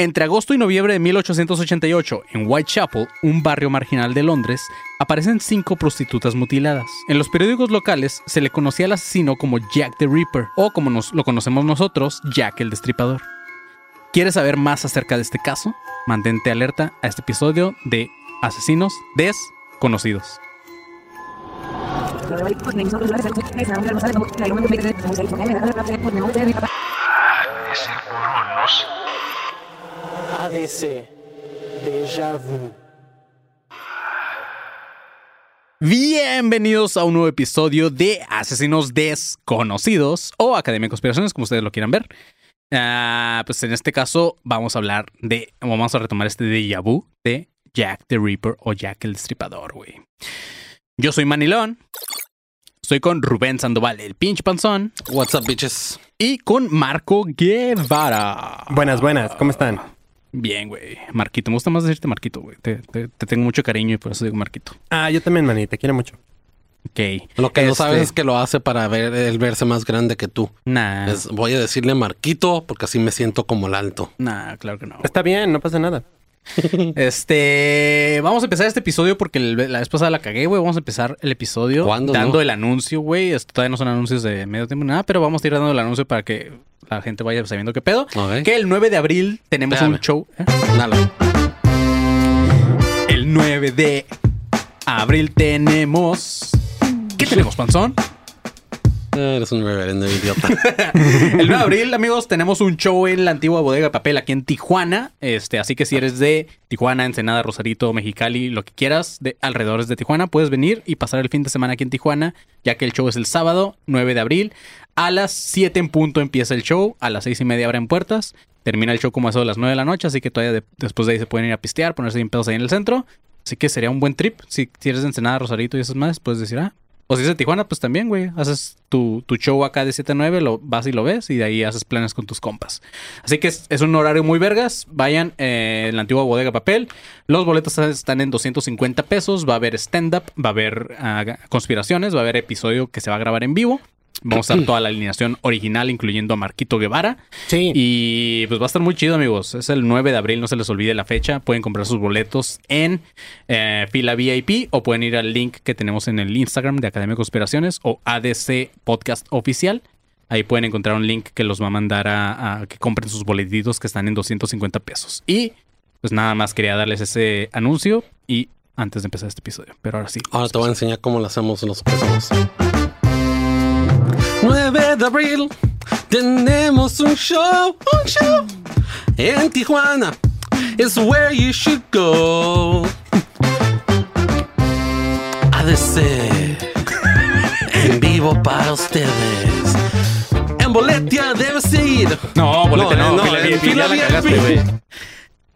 Entre agosto y noviembre de 1888, en Whitechapel, un barrio marginal de Londres, aparecen cinco prostitutas mutiladas. En los periódicos locales se le conocía al asesino como Jack the Ripper, o como nos, lo conocemos nosotros, Jack el Destripador. ¿Quieres saber más acerca de este caso? Mantente alerta a este episodio de Asesinos Desconocidos. Déjà vu. Bienvenidos a un nuevo episodio de Asesinos Desconocidos o Academia de Conspiraciones, como ustedes lo quieran ver. Ah, pues en este caso vamos a hablar de, vamos a retomar este déjà vu de Jack the Ripper o Jack el Destripador, güey. Yo soy Manilón. Estoy con Rubén Sandoval, el pinche panzón, What's up, bitches? y con Marco Guevara. Buenas, buenas, ¿cómo están? Bien, güey. Marquito, me gusta más decirte Marquito, güey. Te, te- te tengo mucho cariño y por eso digo Marquito. Ah, yo también, Manny, te quiero mucho. Ok. Lo que no Este, sabes es que lo hace para ver el verse más grande que tú. Nah. Es- voy a decirle Marquito porque así me siento como el alto. Nah, claro que no. Está bien, no pasa nada. Este, vamos a empezar este episodio porque el- la vez pasada la cagué, güey. Vamos a empezar el episodio ¿Cuándo, dando no? el anuncio, güey. Esto todavía no son anuncios de medio tiempo ni nada, pero vamos a ir dando el anuncio para que la gente vaya sabiendo qué pedo. Que el 9 de abril tenemos un show. ¿eh? El 9 de abril tenemos. ¿Qué tenemos, panzón? Eres un reverendo idiota. El 9 de abril, amigos, tenemos un show en la antigua bodega de papel aquí en Tijuana. Este, así que si eres de Tijuana, Ensenada, Rosarito, Mexicali, lo que quieras, de alrededores de Tijuana, puedes venir y pasar el fin de semana aquí en Tijuana, ya que el show es el sábado 9 de abril. A las 7 en punto empieza el show, a las 6 y media abren puertas. Termina el show como eso de las 9 de la noche, así que todavía de- después de ahí se pueden ir a pistear, ponerse bien pedos ahí en el centro. Así que sería un buen trip. Si, si eres de Ensenada, Rosarito y esas más, puedes decir, ah, o si es de Tijuana, pues también, güey. Haces tu, tu show acá de 7 a 9, lo vas y lo ves y de ahí haces planes con tus compas. Así que es, un horario muy vergas. Vayan eh, en la antigua bodega papel. Los boletos están en 250 pesos. Va a haber stand-up, va a haber ah, conspiraciones, va a haber episodio que se va a grabar en vivo. Vamos a dar toda la alineación original, incluyendo a Marquito Guevara. Sí. Y pues va a estar muy chido, amigos. Es el 9 de abril, no se les olvide la fecha. Pueden comprar sus boletos en eh, fila VIP o pueden ir al link que tenemos en el Instagram de Academia de Conspiraciones o ADC Podcast Oficial. Ahí pueden encontrar un link que los va a mandar a, a que compren sus boletitos que están en 250 pesos. Y pues nada más quería darles ese anuncio y antes de empezar este episodio. Pero ahora sí. Ahora te voy a enseñar cómo lo hacemos los pesos. 9 de abril tenemos un show, un show en Tijuana. It's where you should go. ADC en vivo para ustedes. En boletia debes ir. No, boleta no, No, en fila la cagaste, güey.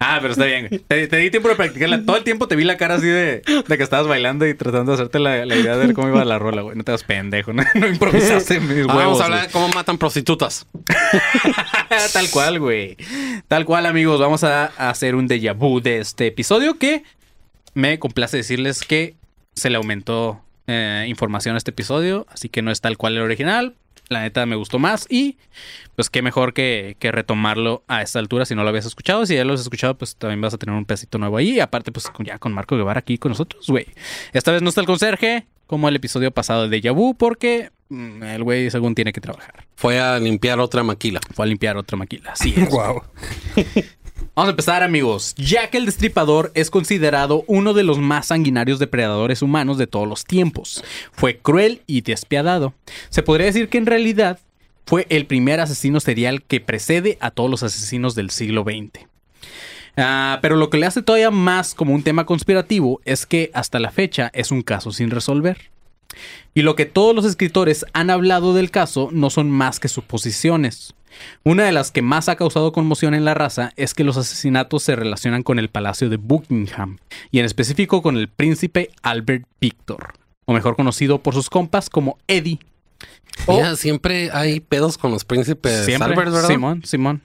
Ah, pero está bien, güey. Te, te di tiempo de practicarla. Todo el tiempo te vi la cara así de, de que estabas bailando y tratando de hacerte la, la idea de ver cómo iba la rola, güey. No te das pendejo, no, no improvisaste mis huevos. Ah, Vamos a hablar güey. de cómo matan prostitutas. Tal cual, güey. Tal cual, amigos. Vamos a, a hacer un déjà vu de este episodio que me complace decirles que se le aumentó eh, información a este episodio, así que no es tal cual el original. La neta me gustó más y pues qué mejor que, que retomarlo a esta altura si no lo habías escuchado. Si ya lo has escuchado, pues también vas a tener un pedacito nuevo ahí. Y aparte, pues con- ya con Marco Guevara aquí con nosotros, güey. Esta vez no está el conserje como el episodio pasado de Vu porque mm, el güey según tiene que trabajar. Fue a limpiar otra maquila. Fue a limpiar otra maquila. Es. Wow. Vamos a empezar, amigos. Jack el Destripador es considerado uno de los más sanguinarios depredadores humanos de todos los tiempos. Fue cruel y despiadado. Se podría decir que en realidad fue el primer asesino serial que precede a todos los asesinos del siglo XX. Ah, pero lo que le hace todavía más como un tema conspirativo es que hasta la fecha es un caso sin resolver. Y lo que todos los escritores han hablado del caso no son más que suposiciones. Una de las que más ha causado conmoción en la raza es que los asesinatos se relacionan con el Palacio de Buckingham, y en específico con el príncipe Albert Victor, o mejor conocido por sus compas como Eddie. O- Mira, siempre hay pedos con los príncipes Siempre, Albert, ¿verdad? Simón, Simón.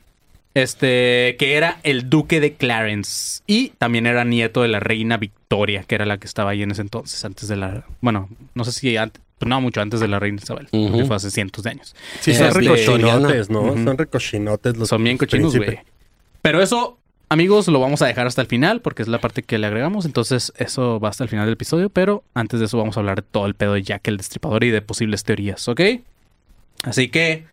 Este, que era el duque de Clarence. Y también era nieto de la reina Victoria, que era la que estaba ahí en ese entonces, antes de la. Bueno, no sé si antes. Pues no, mucho antes de la reina Isabel, porque Ujú. fue hace cientos de años. Sí, son Este, recochinotes, ¿no? Ujú. Son recochinotes los Son bien cochinos, güey. Pero eso amigos, lo vamos a dejar hasta el final porque es la parte que le agregamos. Entonces, eso va hasta el final del episodio. Pero antes de eso, vamos a hablar de todo el pedo de Jack el Destripador y de posibles teorías, ¿ok? Así que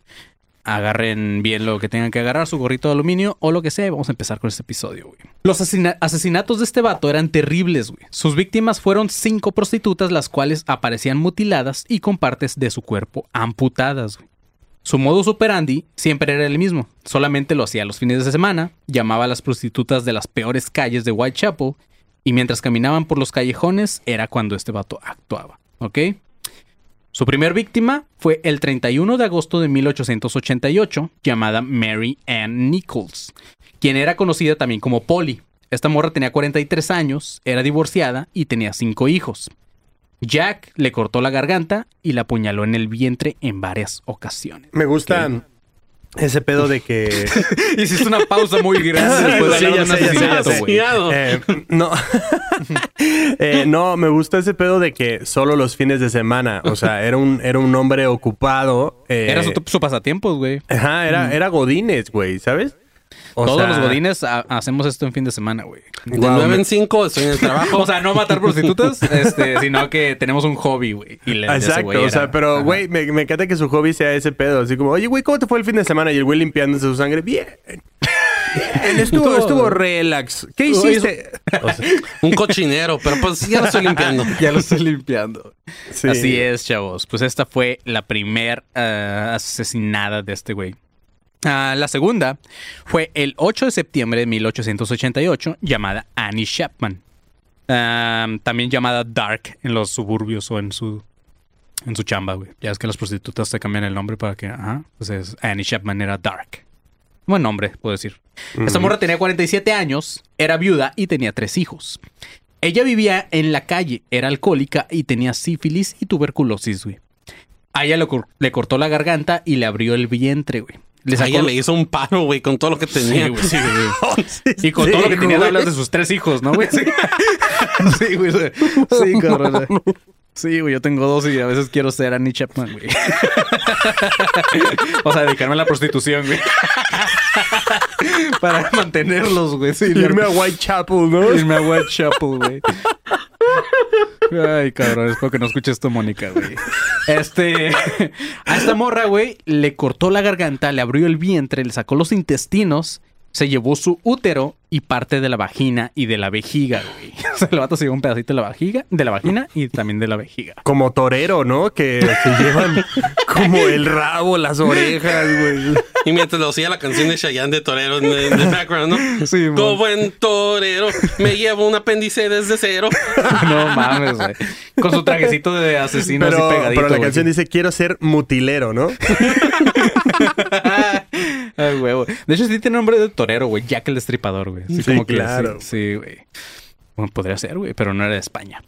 agarren bien lo que tengan que agarrar, su gorrito de aluminio o lo que sea. Vamos a empezar con este episodio, güey. Los asesina- asesinatos de este vato eran terribles, güey. Sus víctimas fueron cinco prostitutas, las cuales aparecían mutiladas y con partes de su cuerpo amputadas, güey. Su modus operandi siempre era el mismo, solamente lo hacía los fines de semana, llamaba a las prostitutas de las peores calles de Whitechapel y mientras caminaban por los callejones era cuando este vato actuaba, ¿ok? Su primer víctima fue el 31 de agosto de 1888, llamada Mary Ann Nichols, quien era conocida también como Polly. Esta morra tenía 43 años, era divorciada y tenía cinco hijos. Jack le cortó la garganta y la apuñaló en el vientre en varias ocasiones. Me gusta ese pedo de que... Hiciste una pausa muy grande después de Sí, de un asesinato, güey. Eh, no. Eh, no, me gusta ese pedo de que solo los fines de semana. O sea, era un, era un hombre ocupado. eh, Era su, su pasatiempos, güey. Ajá, era, era Godínez, güey, ¿sabes? O Todos sea, los godines ha- hacemos esto en fin de semana, güey. De Guau, 9 me- en 5 estoy en el trabajo. O sea, no matar prostitutas, este, sino que tenemos un hobby, güey. Ese Exacto, o era- sea, pero güey, me, me encanta que su hobby sea ese pedo, así como, oye, güey, ¿cómo te fue el fin de semana? Y el güey limpiándose su sangre, bien. Bien, estuvo, estuvo relax. ¿Qué hiciste? O sea, un cochinero, pero pues ya lo estoy limpiando. Ya lo estoy limpiando. sí. Así es, chavos. Pues esta fue la primer ah, asesinada de este güey. Ah, la segunda fue el 8 de septiembre de 1888, llamada Annie Chapman. Ah, también llamada Dark en los suburbios o en su en su chamba, güey. Ya es que las prostitutas te cambian el nombre para que, ajá, pues es Annie Chapman era Dark. Buen nombre, puedo decir. Esta morra tenía 47 años, era viuda y tenía tres hijos. Ella vivía en la calle, era alcohólica y tenía sífilis y tuberculosis, güey. A ella le, le cortó la garganta y le abrió el vientre, güey. Le sacó ella le hizo un paro, güey, con todo lo que tenía. Sí, güey, sí, güey. Y con todo lo que tenía hablas de sus tres hijos, ¿no, güey? Sí, sí güey. Sí, Sí, cabrón. Sí, güey, yo tengo dos y a veces quiero ser Annie Chapman, güey. o sea, dedicarme a la prostitución, güey. Para mantenerlos, güey. Sí, Irme a Whitechapel, ¿no? Irme a Whitechapel, güey. Ay, cabrón, espero que no escuches esto, Mónica, güey. Este. A esta morra, güey, le cortó la garganta, le abrió el vientre, le sacó los intestinos, se llevó su útero y parte de la vagina y de la vejiga, güey. O sea, el vato se llevó un pedacito de la vagina, de la vagina y también de la vejiga. Como torero, ¿no? Que se llevan como el rabo, las orejas, güey. Y mientras lo hacía la canción de Chayanne de Torero en el, background, ¿no? Sí, mon. Como buen torero, me llevo un apéndice desde cero. No mames, güey. Con su trajecito de asesino Pero, así pegadito. pero la güey. canción dice, quiero ser mutilero, ¿no? Ay, huevo. De hecho, sí tiene nombre de torero, güey. Jack el Destripador, güey. Sí, como claro. Sí, güey. Bueno, podría ser, güey, pero no era de España.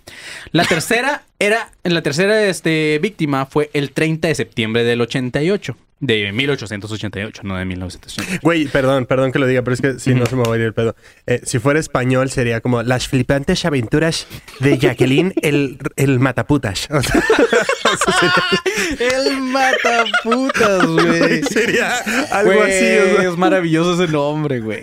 La tercera era, la tercera este, víctima fue el 30 de septiembre del 88. De 1888, no de 1988. Güey, perdón, perdón que lo diga, pero es que si no se me va a ir el pedo. Eh, si fuera español sería como las flipantes aventuras de Jacqueline el, el mataputas. O sea, El mataputas, güey. sería algo Güey, así. o sea. es maravilloso ese nombre, güey.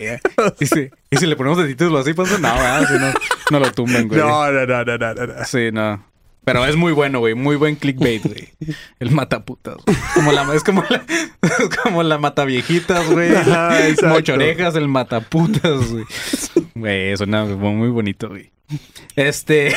Y si, y si le ponemos de título así, pues no, ¿verdad? Si no, no lo tumban, güey. No, no, no, no, no, no, no. Sí, no. Pero es muy bueno, güey. Muy buen clickbait, güey. El mataputas. güey. Como la, es como la, es como la mataviejitas, güey. Mochorejas, el mataputas, güey. Güey, suena muy bonito, güey. Este.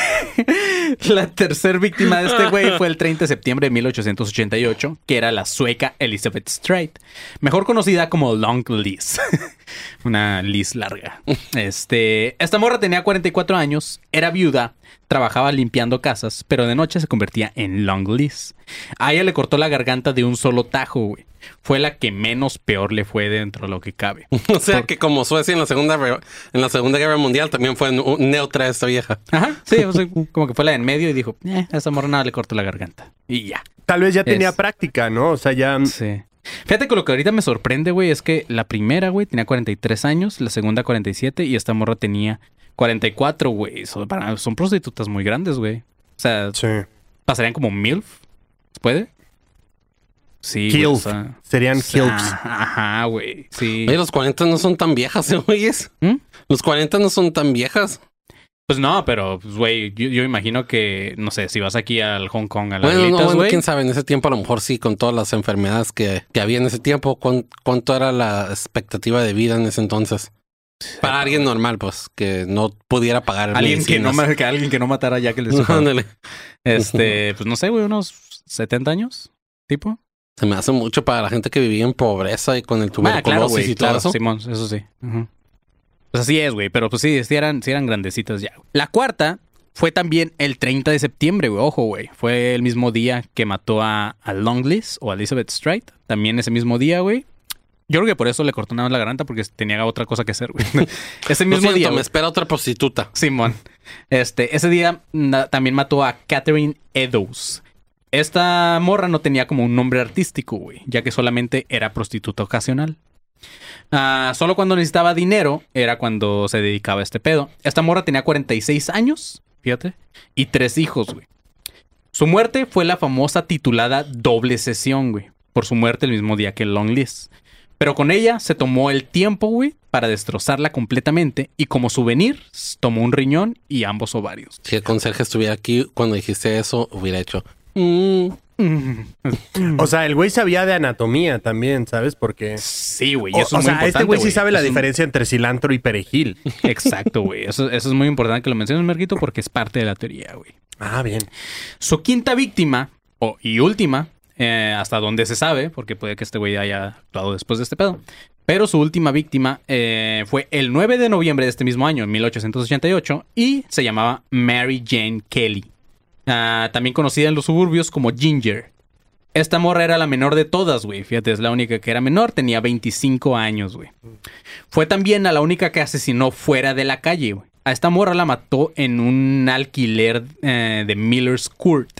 la tercer víctima de este güey fue el 30 de septiembre de 1888, que era la sueca Elizabeth Strait, mejor conocida como Long Liz. Una Liz larga. Este. Esta morra tenía 44 años, era viuda, trabajaba limpiando casas, pero de noche se convertía en Long Liz. A ella le cortó la garganta de un solo tajo, güey. Fue la que menos peor le fue dentro de lo que cabe. O sea que como Suecia en la segunda en la segunda guerra mundial también fue neutra esta vieja. Ajá, sí, o sea, como que fue la de en medio y dijo, eh, a esa morra nada le cortó la garganta. Y ya. Tal vez ya tenía Es- práctica, ¿no? O sea, ya... Sí. Fíjate que lo que ahorita me sorprende, güey, es que la primera, güey, tenía 43 años, la segunda 47 y esta morra tenía 44, güey. Son, prostitutas muy grandes, güey. O sea, Sí. pasarían como MILF. ¿Se puede? Sí, o sea, Serían kilps. ah, Ajá, güey. Sí. Oye, los 40 no son tan viejas, ¿eh, güeyes? ¿Mm? Los 40 no son tan viejas. Pues no, pero, pues, güey, yo, yo imagino que, no sé, si vas aquí al Hong Kong, a las Bueno, no, bueno, güey. quién sabe, en ese tiempo a lo mejor sí, con todas las enfermedades que, que había en ese tiempo, ¿cuán- ¿cuánto era la expectativa de vida en ese entonces? Para alguien normal, pues, que no pudiera pagar alguien que no, que alguien que no matara ya que le Ándale. Este, pues no sé, güey, unos 70 años, tipo. Se me hace mucho para la gente que vivía en pobreza y con el Ah, tuberculosis claro, güey, y todo claro, eso. Simón, eso sí. Ujú. Pues así es, güey, pero pues sí, sí eran, sí eran grandecitas ya. La cuarta fue también el 30 de septiembre, güey, ojo, güey. Fue el mismo día que mató a, a o a Elizabeth Stride. También ese mismo día, güey. Yo creo que por eso le cortó nada más la garganta porque tenía otra cosa que hacer, güey. ese mismo siento, día. me espera otra prostituta. Simón. Este, ese día también mató a Catherine Eddowes. Esta morra no tenía como un nombre artístico, güey, ya que solamente era prostituta ocasional. Ah, solo cuando necesitaba dinero era cuando se dedicaba a este pedo. Esta morra tenía 46 años, fíjate, y tres hijos, güey. Su muerte fue la famosa titulada doble sesión, güey, por su muerte el mismo día que Longlis. Pero con ella se tomó el tiempo, güey, para destrozarla completamente y como souvenir tomó un riñón y ambos ovarios. Si el conserje estuviera aquí cuando dijiste eso, hubiera hecho. "Mm". O sea, el güey sabía de anatomía también, ¿sabes? Porque... Sí, güey. O, Eso o es muy sea, este güey sí sabe la es- diferencia entre cilantro y perejil. Exacto, güey. Eso, eso es muy importante que lo menciones, Merquito, porque es parte de la teoría, güey. Ah, bien. Su quinta víctima, o, y última, eh, hasta donde se sabe, porque puede que este güey haya actuado después de este pedo, pero su última víctima eh, fue el 9 de noviembre de este mismo año, en 1888, y se llamaba Mary Jane Kelly, Ah, también conocida en los suburbios como Ginger. Esta morra era la menor de todas, güey. Fíjate, es la única que era menor, tenía 25 años, güey. Fue también a la única que asesinó fuera de la calle, güey. A esta morra la mató en un alquiler eh, de Miller's Court.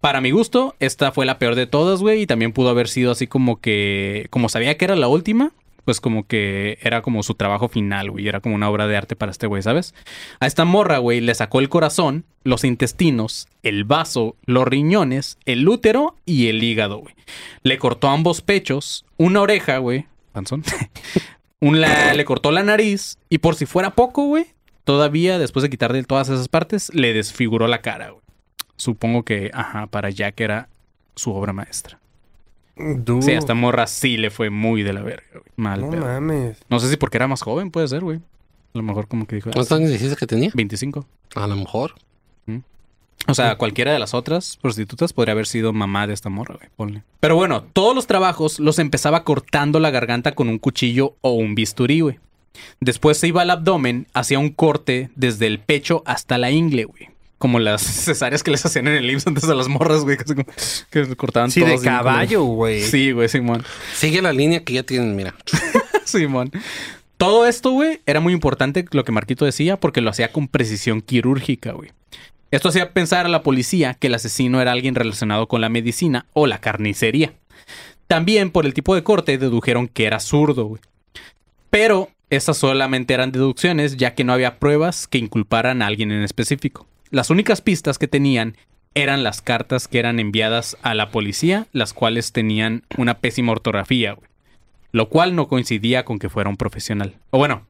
Para mi gusto, esta fue la peor de todas, güey. Y también pudo haber sido así como que... Como sabía que era la última, pues como que era como su trabajo final, güey. Era como una obra de arte para este güey, ¿sabes? A esta morra, güey, le sacó el corazón, los intestinos, el vaso, los riñones, el útero y el hígado, güey. Le cortó ambos pechos, una oreja, güey. Panzón. Un le cortó la nariz y por si fuera poco, güey, todavía después de quitarle todas esas partes, le desfiguró la cara, güey. Supongo que, ajá, para Jack era su obra maestra. Du- Sí, a esta morra sí le fue muy de la verga, güey. Mal, No pedo. mames. No sé si porque era más joven, puede ser, güey. A lo mejor como que dijo... ¿Cuántos años dijiste que tenía? 25. A lo mejor. O sea, cualquiera de las otras prostitutas podría haber sido mamá de esta morra, güey. Ponle. Pero bueno, todos los trabajos los empezaba cortando la garganta con un cuchillo o un bisturí, güey. Después se iba al abdomen, hacía un corte desde el pecho hasta la ingle, güey. Como las cesáreas que les hacían en el IMSS antes a las morras, güey. Que les cortaban Sí, de caballo, güey. Sí, güey, Simón. Sigue la línea que ya tienen, mira. Simón. Todo esto, güey, era muy importante lo que Marquito decía porque lo hacía con precisión quirúrgica, güey. Esto hacía pensar a la policía que el asesino era alguien relacionado con la medicina o la carnicería. También por el tipo de corte dedujeron que era zurdo, güey. Pero estas solamente eran deducciones ya que no había pruebas que inculparan a alguien en específico. Las únicas pistas que tenían eran las cartas que eran enviadas a la policía, las cuales tenían una pésima ortografía, güey. Lo cual no coincidía con que fuera un profesional. O bueno,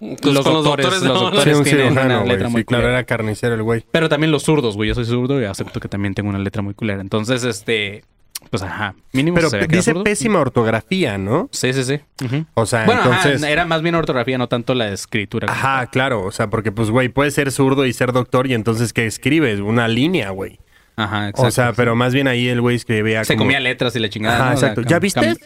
Pues Los con doctores, los no, doctores. Sí, un tienen una cirujano, letra muy claro, culera. era carnicero el güey. pero también los zurdos, güey. Yo soy zurdo y acepto que también tengo una letra muy culera. Entonces, este, pues ajá, mínimo Pero se dice pésima ortografía, ¿no? Sí, sí, sí. Ujú. O sea, Bueno, ajá, entonces... era más bien ortografía, no tanto la escritura. Ajá, claro. O sea, porque pues, güey, puedes ser zurdo y ser doctor y entonces, ¿qué escribes? Una línea, güey. Ajá, exacto. O sea, pero más bien ahí el güey escribía se como... comía letras y la chingada. Ajá, ¿no? O sea, exacto. ¿Ya viste?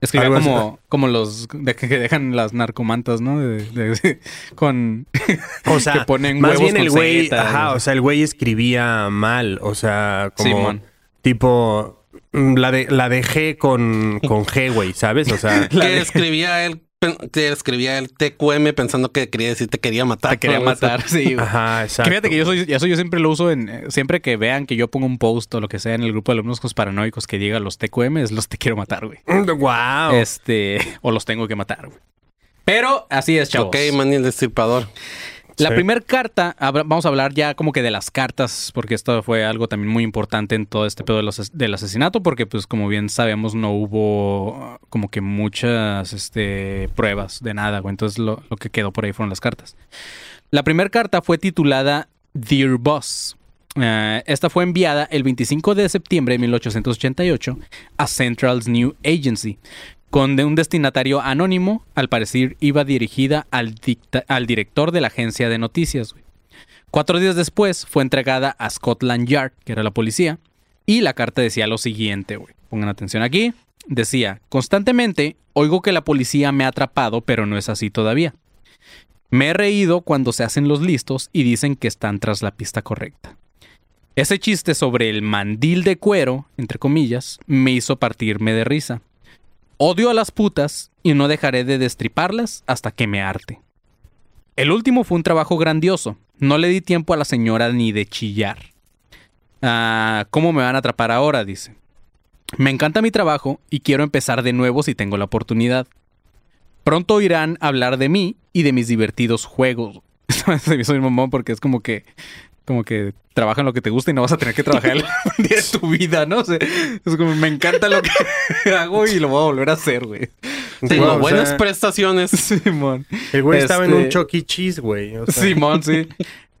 Escribía como, como los de- que dejan las narcomantas, ¿no? De- de- con O sea, que ponen más bien el güey, ajá, o sea, el güey escribía mal, o sea, como Simón. tipo la de la de G con con G, güey, ¿sabes? O sea, Que escribía él, que escribía el TQM pensando que quería decir te quería matar. te quería matar, sí. güey. ajá, Que exacto. Fíjate que yo soy, eso yo siempre lo uso en, eh, siempre que vean que yo pongo un post o lo que sea en el grupo de alumnos paranoicos que diga los TQM, es los te quiero matar, güey. Wow. Este, o los tengo que matar, güey. Pero así es, chavos. Ok, Manny el destripador. La Sí. primera carta, vamos a hablar ya como que de las cartas, porque esto fue algo también muy importante en todo este pedo de los- del asesinato, porque pues como bien sabemos no hubo ah, como que muchas este, pruebas de nada, güey. Entonces lo, lo que quedó por ahí fueron las cartas. La primera carta fue titulada Dear Boss. Eh, esta fue enviada el 25 de septiembre de 1888 a Central's New Agency, con un destinatario anónimo, al parecer iba dirigida al, al director de la agencia de noticias. Cuatro días después fue entregada a Scotland Yard, que era la policía, y la carta decía lo siguiente, güey. Pongan atención aquí. Decía, constantemente oigo que la policía me ha atrapado, pero no es así todavía. Me he reído cuando se hacen los listos y dicen que están tras la pista correcta. Ese chiste sobre el mandil de cuero, entre comillas, me hizo partirme de risa. Odio a las putas y no dejaré de destriparlas hasta que me harte. El último fue un trabajo grandioso. No le di tiempo a la señora ni de chillar. Ah, ¿Cómo me van a atrapar ahora? Dice. Me encanta mi trabajo y quiero empezar de nuevo si tengo la oportunidad. Pronto oirán hablar de mí y de mis divertidos juegos. Mamón porque es como que como que trabaja en lo que te gusta y no vas a tener que trabajar el día de tu vida, ¿no? O sea, es como me encanta lo que hago y lo voy a volver a hacer, güey. Tengo Wow, o buenas sea, prestaciones. Simón. El güey estaba en un Este- Chuck E. Cheese, güey. o sea, Simón, sí.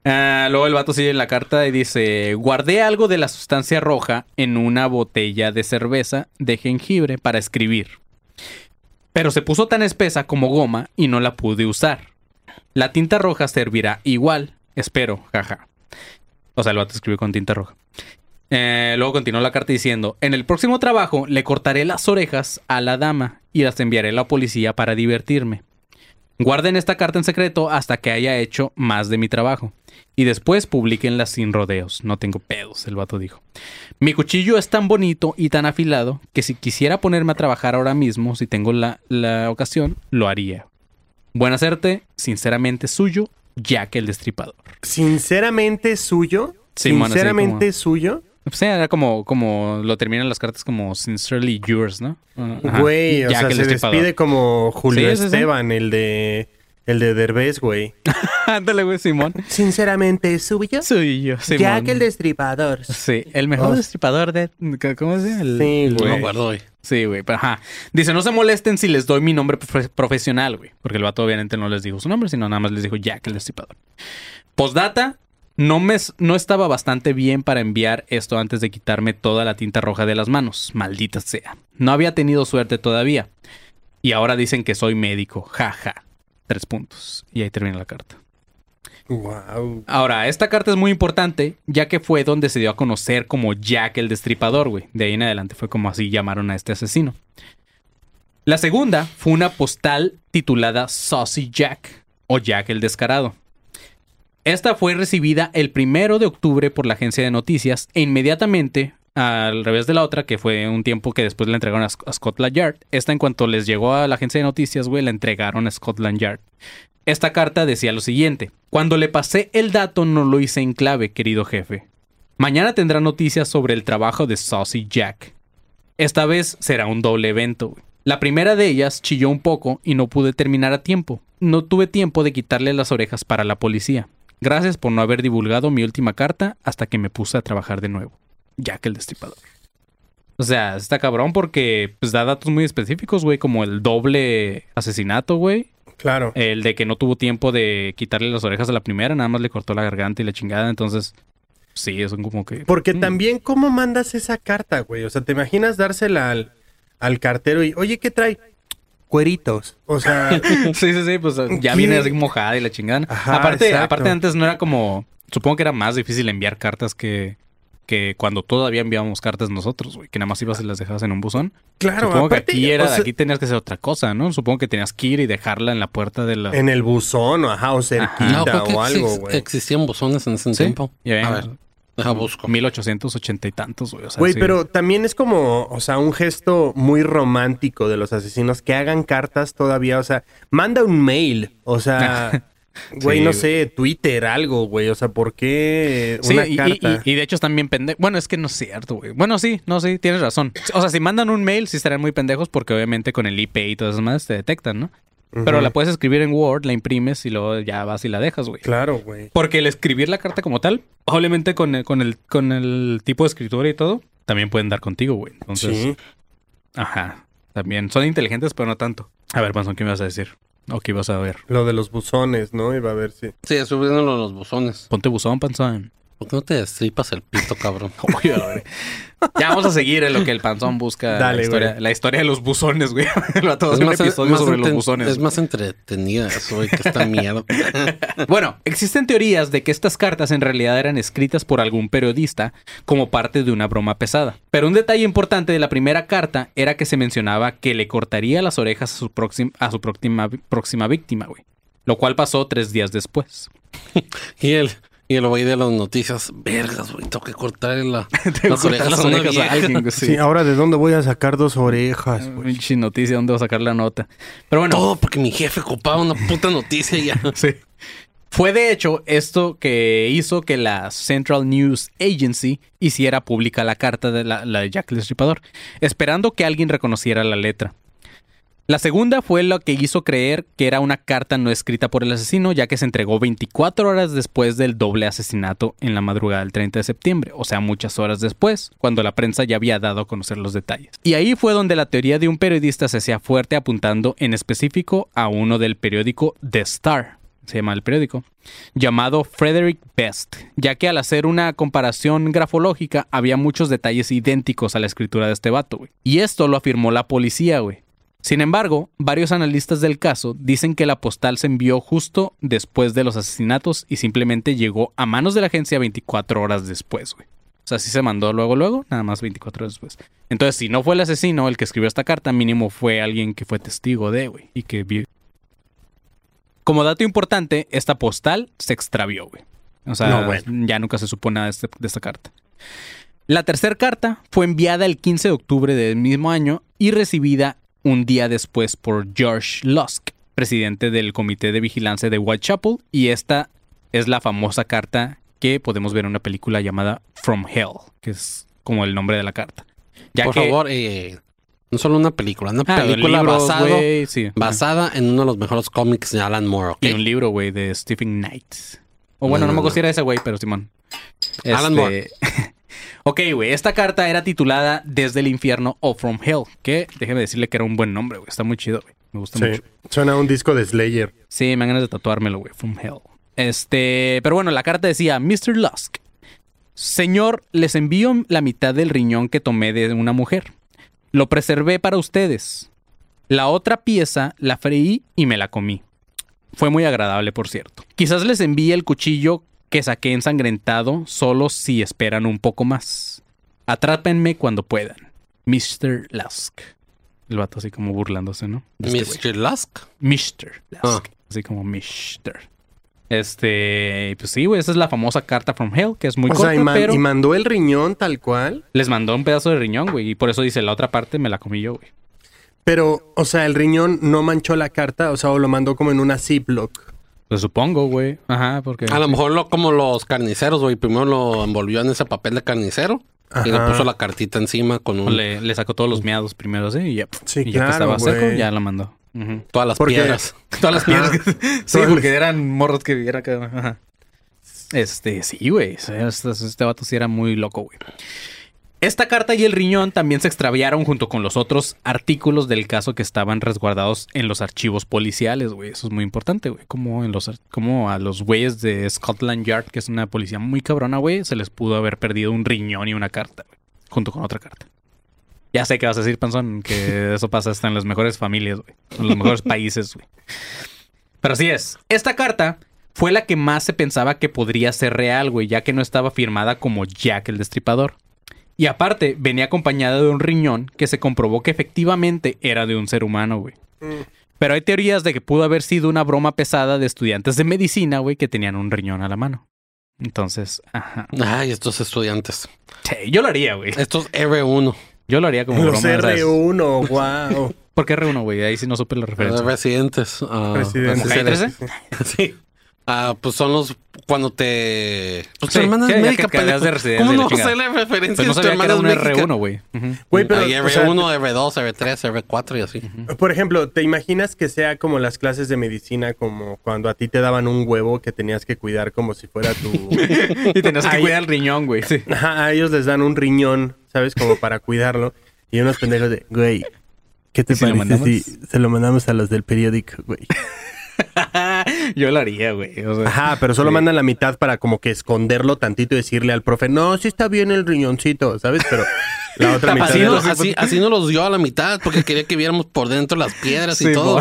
Ah, luego el vato sigue en la carta y dice: Guardé algo de la sustancia roja en una botella de cerveza de jengibre para escribir. Pero se puso tan espesa como goma y no la pude usar. La tinta roja servirá igual, espero, jaja. O sea, el vato escribió con tinta roja. Eh, luego continuó la carta diciendo: En el próximo trabajo le cortaré las orejas a la dama y las enviaré a la policía para divertirme. Guarden esta carta en secreto hasta que haya hecho más de mi trabajo. Y después publiquenla sin rodeos. No tengo pedos, el vato dijo. Mi cuchillo es tan bonito y tan afilado que si quisiera ponerme a trabajar ahora mismo, si tengo la, la ocasión, lo haría. Buena suerte, sinceramente suyo, Jack el Destripador. Sinceramente suyo. Sí, bueno, sí, sinceramente suyo. O sea, era como, como lo terminan las cartas como sincerely yours, ¿no? Güey, o sea, se despide como Julio Sí, sí, sí. Esteban, el de el de Derbez, güey. Ándale, güey, Simón. Sinceramente suyo. Soy yo, Simón. Jack el Destripador. Sí, el mejor Oh. destripador de... ¿Cómo se llama? El- Sí, No me güey. acuerdo hoy. Sí, güey, pero ajá. Dice, no se molesten si les doy mi nombre profe- profesional, güey. Porque el vato obviamente no les dijo su nombre, sino nada más les dijo Jack el Destripador. Postdata, no, me, no estaba bastante bien para enviar esto antes de quitarme toda la tinta roja de las manos. Maldita sea. No había tenido suerte todavía. Y ahora dicen que soy médico. Ja, ja. Tres puntos. Y ahí termina la carta. Wow. Ahora, esta carta es muy importante, ya que fue donde se dio a conocer como Jack el Destripador, güey. De ahí en adelante fue como así llamaron a este asesino. La segunda fue una postal titulada Saucy Jack o Jack el Descarado. Esta fue recibida el primero de octubre por la agencia de noticias e inmediatamente, al revés de la otra, que fue un tiempo que después la entregaron a, Sc- a Scotland Yard, esta en cuanto les llegó a la agencia de noticias, güey, la entregaron a Scotland Yard. Esta carta decía lo siguiente: Cuando le pasé el dato no lo hice en clave, querido jefe. Mañana tendrá noticias sobre el trabajo de Saucy Jack. Esta vez será un doble evento. güey. La primera de ellas chilló un poco y no pude terminar a tiempo. No tuve tiempo de quitarle las orejas para la policía. Gracias por no haber divulgado mi última carta hasta que me puse a trabajar de nuevo. Jack el Destripador. O sea, está cabrón porque pues da datos muy específicos, güey, como el doble asesinato, güey. Claro. El de que no tuvo tiempo de quitarle las orejas a la primera, nada más le cortó la garganta y la chingada. Entonces, sí, es como que. Porque Mm. también, ¿cómo mandas esa carta, güey? O sea, ¿te imaginas dársela al, al cartero y, oye, ¿qué trae? Cueritos. O sea, sí, sí, sí, pues ya ¿Qué? viene así mojada y la chingada. Ajá, aparte, exacto. aparte, antes no era como. Supongo que era más difícil enviar cartas que, que cuando todavía enviábamos cartas nosotros, güey. Que nada más ibas y las dejabas en un buzón. claro, Supongo aparte, que aquí era, o sea, aquí tenías que hacer otra cosa, ¿no? Supongo que tenías que ir y dejarla en la puerta de la. en el buzón o ajá, o cerquita No, creo que o algo, güey. existían buzones en ese Sí, tiempo. ya ven. A ver, deja busco. 1880 y tantos, güey. O sea, Güey, sí. pero también es como, o sea, un gesto muy romántico de los asesinos que hagan cartas todavía, o sea, manda un mail, o sea, güey, Sí, no sé, Twitter, algo, güey, o sea, ¿por qué Sí, una y, y- carta? y- de hecho están bien pendejos. Bueno, es que no es cierto, güey. Bueno, sí, no, sí, tienes razón. O sea, si mandan un mail, sí estarán muy pendejos porque obviamente con el IP y todas esas madres te detectan, ¿no? Pero la puedes escribir en Word, la imprimes y luego ya vas y la dejas, güey. Claro, güey. Porque el escribir la carta como tal, obviamente con el, con el, con el tipo de escritura y todo, también pueden dar contigo, güey. Entonces, Sí. ajá. También son inteligentes, pero no tanto. A ver, Panzón, ¿qué me vas a decir? ¿O qué ibas a ver? Lo de los buzones, ¿no? Iba a ver si. Sí, subiéndolo los buzones. Ponte buzón, Panzón. ¿Por qué no te destripas el pito, cabrón? Oye, ya vamos a seguir en lo que el Panzón busca. Dale, la, historia, güey. la historia de los buzones, güey. Hace un episodio sobre los buzones. es más entretenida eso, güey, que esta mierda. Bueno, existen teorías de que estas cartas en realidad eran escritas por algún periodista como parte de una broma pesada. Pero un detalle importante de la primera carta era que se mencionaba que le cortaría las orejas a su, próxim- a su próxima, próxima víctima, güey. Lo cual pasó tres días después. y el, y el güey de las noticias, vergas, güey, tengo que cortarle la, las orejas, las a alguien, Sí. sí. ahora de dónde voy a sacar dos orejas, güey. Pinche noticia, ¿dónde va a sacar la nota? Pero bueno, Todo porque mi jefe ocupaba una puta noticia y ya. Sí. Fue de hecho esto que hizo que la Central News Agency hiciera pública la carta de la, la de Jack el Destripador, esperando que alguien reconociera la letra. La segunda fue lo que hizo creer que era una carta no escrita por el asesino, ya que se entregó 24 horas después del doble asesinato en la madrugada del 30 de septiembre, o sea, muchas horas después, cuando la prensa ya había dado a conocer los detalles. Y ahí fue donde la teoría de un periodista se hacía fuerte apuntando en específico a uno del periódico The Star, se llama el periódico, llamado Frederick Best, ya que al hacer una comparación grafológica había muchos detalles idénticos a la escritura de este vato, güey. Y esto lo afirmó la policía, güey. Sin embargo, varios analistas del caso dicen que la postal se envió justo después de los asesinatos y simplemente llegó a manos de la agencia 24 horas después, güey. O sea, sí se mandó luego, luego, nada más 24 horas después. Entonces, si no fue el asesino el que escribió esta carta, mínimo fue alguien que fue testigo de, güey, y que vio. Como dato importante, esta postal se extravió, güey. O sea, No, bueno. ya nunca se supo nada de, este- de esta carta. La tercera carta fue enviada el 15 de octubre del mismo año y recibida un día después por George Lusk, presidente del Comité de Vigilancia de Whitechapel, y esta es la famosa carta que podemos ver en una película llamada From Hell, que es como el nombre de la carta. Ya Por que- favor, eh, no solo una película, una Ah, película libros, basado- güey, sí. basada en uno de los mejores cómics de Alan Moore, ¿ok? Y un libro, güey, de Stephen Knight. O bueno, no, No, me acuerdo si era ese güey, pero Simón. Alan Este- Moore. ok, güey, esta carta era titulada Desde el infierno o From Hell, que déjeme decirle que era un buen nombre, güey. Está muy chido, güey. Me gusta Sí. mucho. Suena a un disco de Slayer. Sí, me dan ganas de tatuármelo, güey. From Hell. Este, pero bueno, la carta decía, Mr. Lusk, Señor, les envío la mitad del riñón que tomé de una mujer. Lo preservé para ustedes. La otra pieza la freí y me la comí. Fue muy agradable, por cierto. Quizás les envíe el cuchillo que saqué ensangrentado solo si esperan un poco más. Atrápenme cuando puedan. Mr. Lusk. El vato así como burlándose, ¿no? Este. Mr. Lusk. Mr. Lusk. Así como Mr. Este, pues sí, güey, esa es la famosa carta from Hell, que es muy o corta, sea, y, man- pero y mandó el riñón tal cual. les mandó un pedazo de riñón, güey, y por eso dice la otra parte me la comí yo, güey. Pero, o sea, el riñón no manchó la carta, o sea, o lo mandó como en una Ziploc. Pues supongo, güey. Ajá, porque A lo mejor lo, como los carniceros, güey. Primero lo envolvió en ese papel de carnicero y le puso la cartita encima con un, le, le sacó todos los miados primero, sí, y ya, Sí, y ya que claro, estaba seco, ya la mandó. Ujú. todas las Porque- piedras. Todas las piedras. sí, porque eran morros que viviera acá. Ajá. Este, sí, güey. Este, este vato sí era muy loco, güey. Esta carta y el riñón también se extraviaron junto con los otros artículos del caso que estaban resguardados en los archivos policiales, güey. Eso es muy importante, güey. Como, en los, como a los güeyes de Scotland Yard, que es una policía muy cabrona, güey, se les pudo haber perdido un riñón y una carta, güey. Junto con otra carta. Ya sé que vas a decir, Panzón, que eso pasa hasta en las mejores familias, güey. En los mejores países, güey. Pero así es. Esta carta fue la que más se pensaba que podría ser real, güey, ya que no estaba firmada como Jack el Destripador. Y aparte, venía acompañada de un riñón que se comprobó que efectivamente era de un ser humano, güey. Pero hay teorías de que pudo haber sido una broma pesada de estudiantes de medicina, güey, que tenían un riñón a la mano. Entonces, ajá. Ay, estos estudiantes. Sí, yo lo haría, güey. Estos R1. Yo lo haría como Los broma. ¿sabes? R1, wow. ¿Por qué R1, güey? Ahí sí no supe la referencia. Residentes. ah, Residentes. ¿Como así se Calle les- 13? Sí. Ah, pues son los cuando te. Pues Sí, tu hermana sí, es médica, ¿Cómo no hacer la referencia Pues no si tu hermana es un médica? R1, güey. Ujú. Güey, pero, Hay o sea, R1, R2, R3, R4 y así. por ejemplo, ¿te imaginas que sea como las clases de medicina, como cuando a ti te daban un huevo que tenías que cuidar como si fuera tu... Y tenías que cuidar el riñón, güey. Sí. Ajá, a ellos les dan un riñón, ¿sabes? Como para cuidarlo. Y unos pendejos de, güey, ¿qué te ¿Y si lo parece mandamos? si se lo mandamos a los del periódico, güey? Yo lo haría, güey. O sea, Ajá, pero solo Sí. mandan la mitad para como que esconderlo tantito y decirle al profe, no, sí está bien el riñoncito, ¿sabes? Pero la otra mitad... Así, no, así, así no los dio a la mitad porque quería que viéramos por dentro las piedras y todo.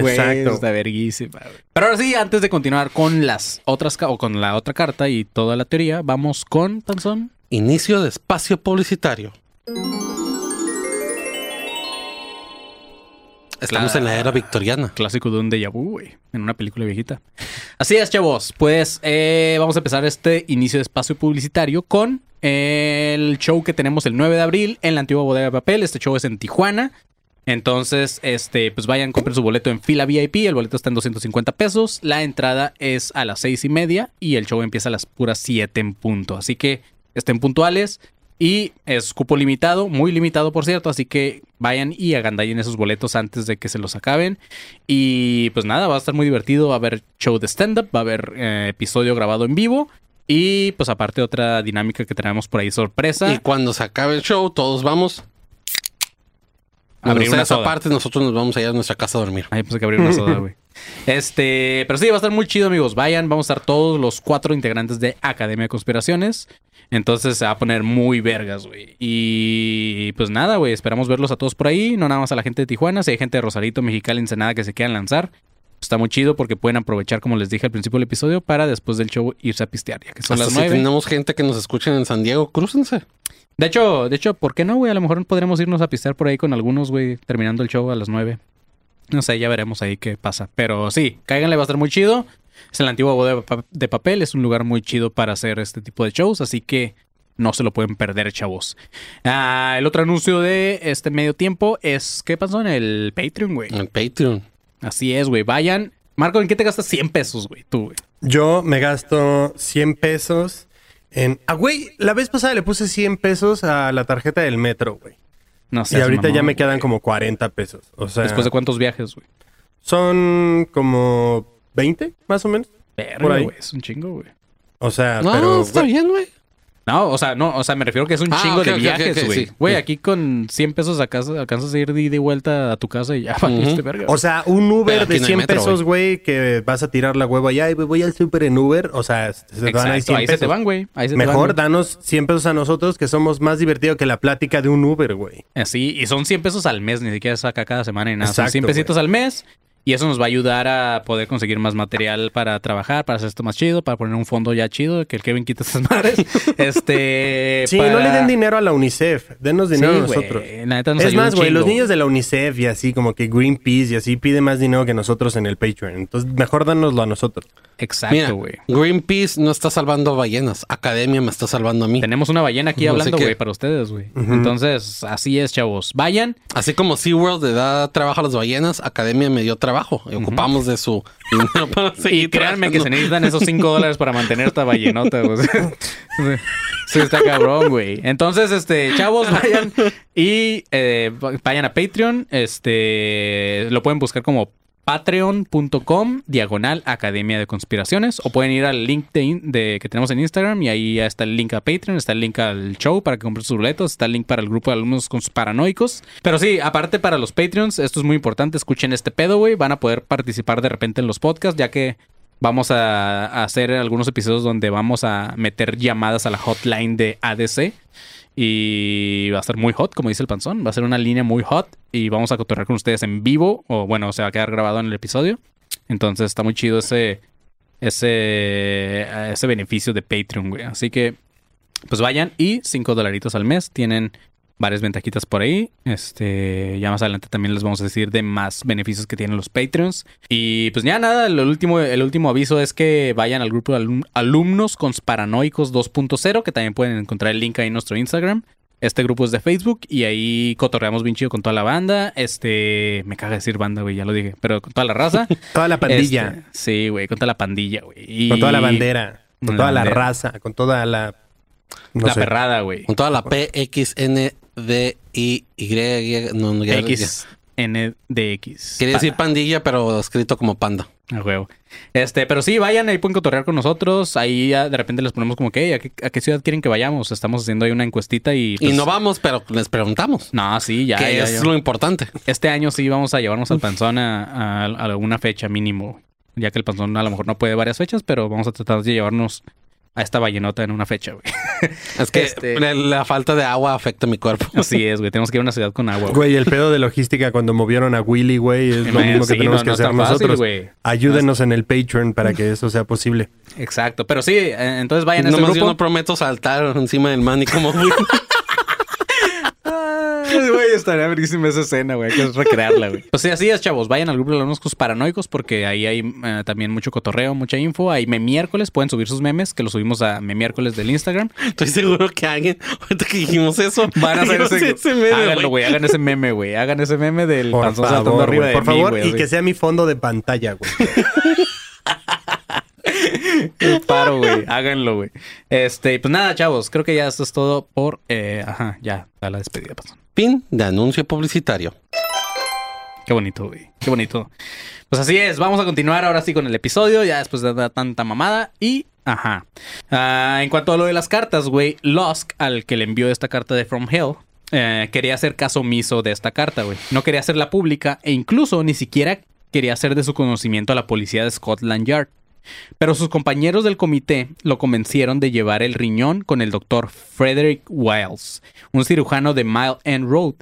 Güey, Exacto. está verguísima. Pero ahora sí, antes de continuar con las otras o con la otra carta y toda la teoría, vamos con Panzón. Inicio de espacio publicitario. Estamos en la era victoriana. Clásico de un déjà vu, güey, en una película viejita. Así es, chavos. Pues eh, vamos a empezar este inicio de espacio publicitario con el show que tenemos el 9 de abril en la antigua bodega de papel. Este show es en Tijuana. Entonces, este, pues vayan, compren su boleto en fila VIP. El boleto está en 250 pesos. La entrada es a las seis y media y el show empieza a las puras 7 en punto. Así que estén puntuales. Y es cupo limitado, muy limitado por cierto, así que vayan y agandallen esos boletos antes de que se los acaben. Y pues nada, va a estar muy divertido, va a haber show de stand-up, va a haber eh, episodio grabado en vivo. Y pues aparte otra dinámica que tenemos por ahí sorpresa. Y cuando se acabe el show, todos vamos. Abrir Abrir una soda. parte, nosotros nos vamos a ir a nuestra casa a dormir. Ay, pues hay que abrir una soda, güey. Este, pero sí, va a estar muy chido, amigos. Vayan, vamos a estar todos los cuatro integrantes de Academia de Conspiraciones. Entonces se va a poner muy vergas, güey. Y pues nada, güey, esperamos verlos a todos por ahí. No nada más a la gente de Tijuana. Si hay gente de Rosarito, Mexicali, Ensenada que se quieran lanzar. Está muy chido porque pueden aprovechar, como les dije al principio del episodio, para después del show irse a pistear, ya que son Hasta las si nueve. tenemos gente que nos escuchen en San Diego, crúcense. De hecho, de hecho, ¿por qué no, güey? A lo mejor podremos irnos a pistear por ahí con algunos, güey, terminando el show a las 9. No sé, ya veremos ahí qué pasa. Pero sí, cáiganle, va a estar muy chido. Es el antiguo bodega de pa- de papel, es un lugar muy chido para hacer este tipo de shows, así que no se lo pueden perder, chavos. Ah, el otro anuncio de este medio tiempo es, ¿qué pasó en el Patreon, güey? En Patreon. Así es, güey, vayan. Marco, ¿en qué te gastas 100 pesos, güey? Tú, güey. Yo me gasto 100 pesos en... Ah, güey, la vez pasada le puse 100 pesos a la tarjeta del metro, güey. No sé. Y ahorita ya me quedan como 40 pesos. O sea, ¿Después de cuántos viajes, güey? son como 20, más o menos. Verga, Por ahí. güey, es un chingo, güey. O sea, No, pero... está bien, güey. No, o sea, no, o sea, me refiero que es un Ah, chingo de viajes, güey. sí. Güey, Sí. aquí con 100 pesos a casa, alcanzas a ir de ida y vuelta a tu casa y ya valiste verga. O sea, un Uber de no hay 100 metro, pesos, güey, que vas a tirar la hueva allá y güey, voy al súper en Uber. O sea, se van ahí Exacto, 100 ahí se pesos. te van, güey. Te Mejor van, danos 100 pesos a nosotros que somos más divertidos que la plática de un Uber, güey. Así, y son 100 pesos al mes, ni siquiera saca cada semana ni nada. son Exacto, 100 pesitos al mes. Y eso nos va a ayudar a poder conseguir más material para trabajar, para hacer esto más chido, para poner un fondo ya chido, que el Kevin quite esas madres. este. Sí, para- no le den dinero a la UNICEF. Denos dinero Sí, a nosotros. la neta nos es más, güey, los niños de la UNICEF y así como que Greenpeace y así piden más dinero que nosotros en el Patreon. Entonces, mejor danoslo a nosotros. Exacto, güey. Greenpeace no está salvando ballenas. Academia me está salvando a mí. Tenemos una ballena aquí No hablando, güey, para ustedes, güey. Entonces, así es, chavos. Vayan, Así como SeaWorld le da trabajo a las ballenas, Academia me dio trabajo. Y ocupamos de su dinero para seguir Y créanme que se necesitan esos 5 dólares para mantener esta ballenota, güey. Sí, sí, está cabrón, güey. Entonces, este, chavos, vayan y eh, vayan a Patreon. Este, lo pueden buscar como patreon.com diagonal academia de conspiraciones o pueden ir al link de, que tenemos en Instagram y ahí está el link a Patreon, está el link al show para que compren sus boletos, está el link para el grupo de alumnos con sus paranoicos. Pero sí, aparte para los Patreons, esto es muy importante, escuchen este pedo, güey, van a poder participar de repente en los podcasts ya que vamos a, a hacer algunos episodios donde vamos a meter llamadas a la hotline de ADC. Y va a ser muy hot, como dice el panzón. Va a ser una línea muy hot. Y vamos a cotorrear con ustedes en vivo. O bueno, se va a quedar grabado en el episodio. Entonces está muy chido ese. Ese. Ese beneficio de Patreon, güey. Así que. Pues vayan y 5 dolaritos al mes. Tienen varias ventajitas por ahí. Este, ya más adelante también les vamos a decir de más beneficios que tienen los Patreons. Y pues ya nada, el último, el último aviso es que vayan al grupo de alum- alumnos con paranoicos 2.0, que también pueden encontrar el link ahí en nuestro Instagram. Este grupo es de Facebook y ahí cotorreamos bien chido con toda la banda. Este, me caga decir banda, güey, ya lo dije, pero con toda la raza. Toda la pandilla. Este, sí, güey, con toda la pandilla, güey. Y- Con toda la bandera. Con La toda la bandera. raza. Con toda la. No la sé. perrada, güey. Con toda la P, X, N, D, I, Y. No, no, ya- ya. X, N, D, X. Quería decir pandilla, pero escrito como panda. A huevo. Este, pero sí, vayan, ahí pueden cotorrear con nosotros. Ahí ya de repente les ponemos como que, "Hey, ¿a qué, a qué ciudad quieren que vayamos? Estamos haciendo ahí una encuestita y. Y pues, no vamos, pero les preguntamos. No, sí, ya. que ya, es ya. lo importante. Este año sí vamos a llevarnos al panzón a, a- a alguna fecha mínimo. Ya que el panzón a lo mejor no puede varias fechas, pero vamos a tratar de llevarnos a esta vallenota en una fecha, güey. Es que Este- la, la falta de agua afecta mi cuerpo. Así es, güey. Tenemos que ir a una ciudad con agua. güey. Güey, el pedo de logística cuando movieron a Willy, güey, es lo mismo que sí, tenemos no- que no hacer fácil, nosotros. güey. Ayúdenos en el Patreon para que eso sea posible. Exacto. Pero sí, eh, entonces vayan a ese Nomás yo grupo. no prometo saltar encima del man y como Güey, estaría verguísima esa escena, güey. Hay que recrearla, güey. Pues sí, así es, chavos. Vayan al grupo de los Paranoicos porque ahí hay eh, también mucho cotorreo, mucha info. Hay miércoles, pueden subir sus memes, que los subimos a miércoles del Instagram. Estoy seguro que alguien, ahorita que dijimos eso, Van a hacer dijimos ese, meme, Háganlo, güey. Hagan ese meme, güey. Hagan ese meme del Por panzón saltando arriba de Por mí, favor, y que sea mi fondo de pantalla, güey. Qué paro, güey. Háganlo, güey. Este, pues nada, chavos. Creo que ya esto es todo por... eh, ajá, ya. A la despedida, panzón. Fin de anuncio publicitario. Qué bonito, güey. Qué bonito. Pues así es, vamos a continuar ahora sí con el episodio, ya después de tanta mamada. Y, ajá. Ah, en cuanto a lo de las cartas, güey, Lusk, al que le envió esta carta de From Hell, eh, quería hacer caso omiso de esta carta, güey. No quería hacerla pública e incluso ni siquiera quería hacer de su conocimiento a la policía de Scotland Yard. Pero sus compañeros del comité lo convencieron de llevar el riñón con el doctor Frederick Wiles, un cirujano de Mile End Road,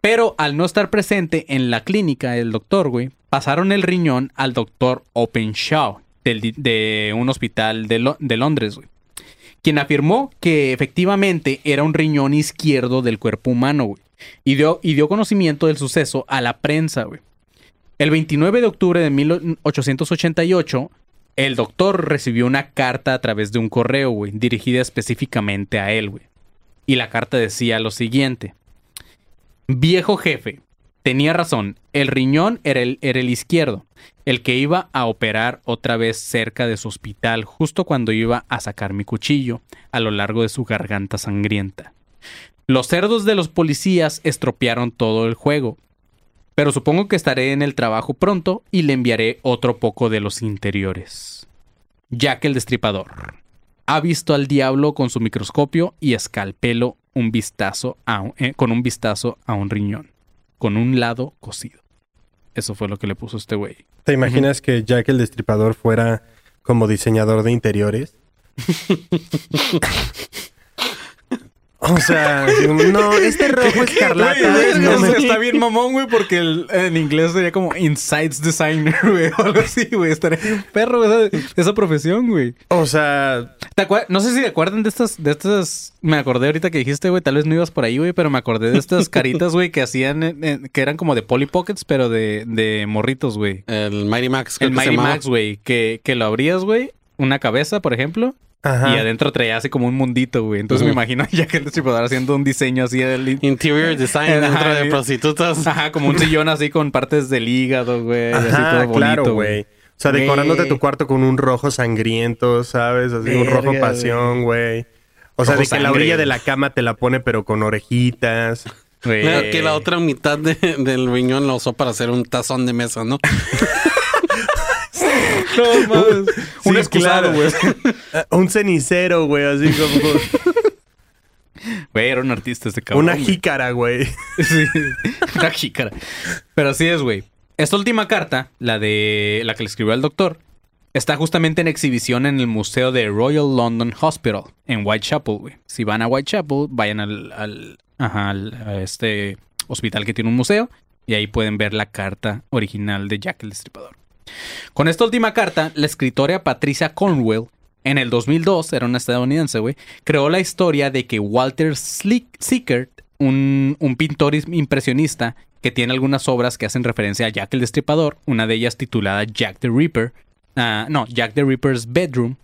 pero al no estar presente en la clínica del doctor, güey, pasaron el riñón al doctor Openshaw del de un hospital de, de Londres, güey. Quien afirmó que efectivamente era un riñón izquierdo del cuerpo humano, güey. Y dio, y dio conocimiento del suceso a la prensa, güey. El 29 de octubre de 1888, el doctor recibió una carta a través de un correo, güey, dirigida específicamente a él, güey. Y la carta decía lo siguiente. Viejo jefe, tenía razón, el riñón era el, era el izquierdo, el que iba a operar otra vez cerca de su hospital justo cuando iba a sacar mi cuchillo a lo largo de su garganta sangrienta. Los cerdos de los policías estropearon todo el juego, pero supongo que estaré en el trabajo pronto y le enviaré otro poco de los interiores. Jack el Destripador. Ha visto al diablo con su microscopio y escalpelo un vistazo a un- eh, con un vistazo a un riñón, con un lado cocido. Eso fue lo que le puso este güey. ¿Te imaginas que Jack el Destripador fuera como diseñador de interiores? o sea, no, este rojo escarlata Güey, no o me- sea, está bien mamón, güey, porque el- en inglés sería como Insights Designer, güey, o algo así, güey. Estaría bien perro esa, esa profesión, güey. O sea, ¿Te acuer- No sé si te acuerdan de estas, de estas. Me acordé ahorita que dijiste, güey, tal vez no ibas por ahí, güey, pero me acordé de estas caritas, güey, que hacían, en- en- que eran como de Polly Pockets, pero de, de morritos, güey. El Mighty Max. creo El Mighty. Max, güey, que, que lo abrías, güey, una cabeza, por ejemplo, ajá. y adentro traía así como un mundito, güey. Entonces me Ujú. imagino ya que el destripador haciendo un diseño así del. Interior design Ajá, dentro de prostitutas. Ajá, como un sillón así con partes del hígado, güey. y así Ajá, todo bonito, claro, güey. O sea, Güey. decorándote tu cuarto con un rojo sangriento, ¿sabes? Así un rojo pasión, güey. O sea, Rojo de que la orilla de la cama te la pone pero con orejitas. Güey. Mira, que la otra mitad de- del riñón la usó para hacer un tazón de mesa, ¿no? No, mames. un Sí, excusado, güey. Un cenicero, güey, así como Güey, era un artista este cabrón. una jícara, güey. Sí, una jícara. Pero así es, güey. Esta última carta, la de la que le escribió al doctor, está justamente en exhibición en el museo de Royal London Hospital en Whitechapel, güey. Si van a Whitechapel, vayan al, al, ajá, al- a este hospital que tiene un museo y ahí pueden ver la carta original de Jack el Destripador. Con esta última carta, la escritora Patricia Cornwell, en el 2002, era una estadounidense, güey, creó la historia de que Walter Slick- Sickert, un, un pintor is- impresionista que tiene algunas obras que hacen referencia a Jack el Destripador, una de ellas titulada Jack the Ripper, ah, no, Jack the Ripper's Bedroom,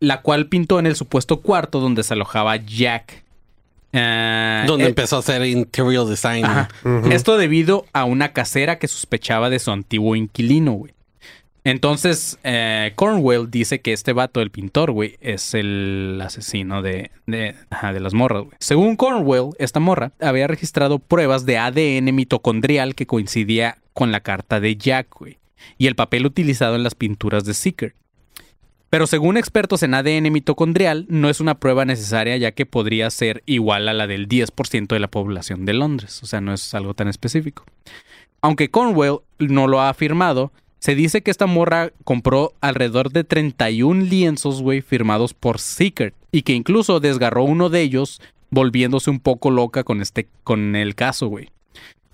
la cual pintó en el supuesto cuarto donde se alojaba Jack. Ah, Donde eh, empezó a hacer interior design. Esto debido a una casera que sospechaba de su antiguo inquilino, güey. Entonces, eh, Cornwell dice que este vato, el pintor, güey, es el asesino de, de, ajá, de las morras, güey. Según Cornwell, esta morra había registrado pruebas de ADN mitocondrial que coincidía con la carta de Jack, güey, y el papel utilizado en las pinturas de Seeker. Pero según expertos en ADN mitocondrial, no es una prueba necesaria ya que podría ser igual a la del 10% de la población de Londres, o sea, no es algo tan específico. Aunque Cornwell no lo ha afirmado, se dice que esta morra compró alrededor de 31 lienzos, güey, firmados por Seeker y que incluso desgarró uno de ellos, volviéndose un poco loca con este con el caso, güey.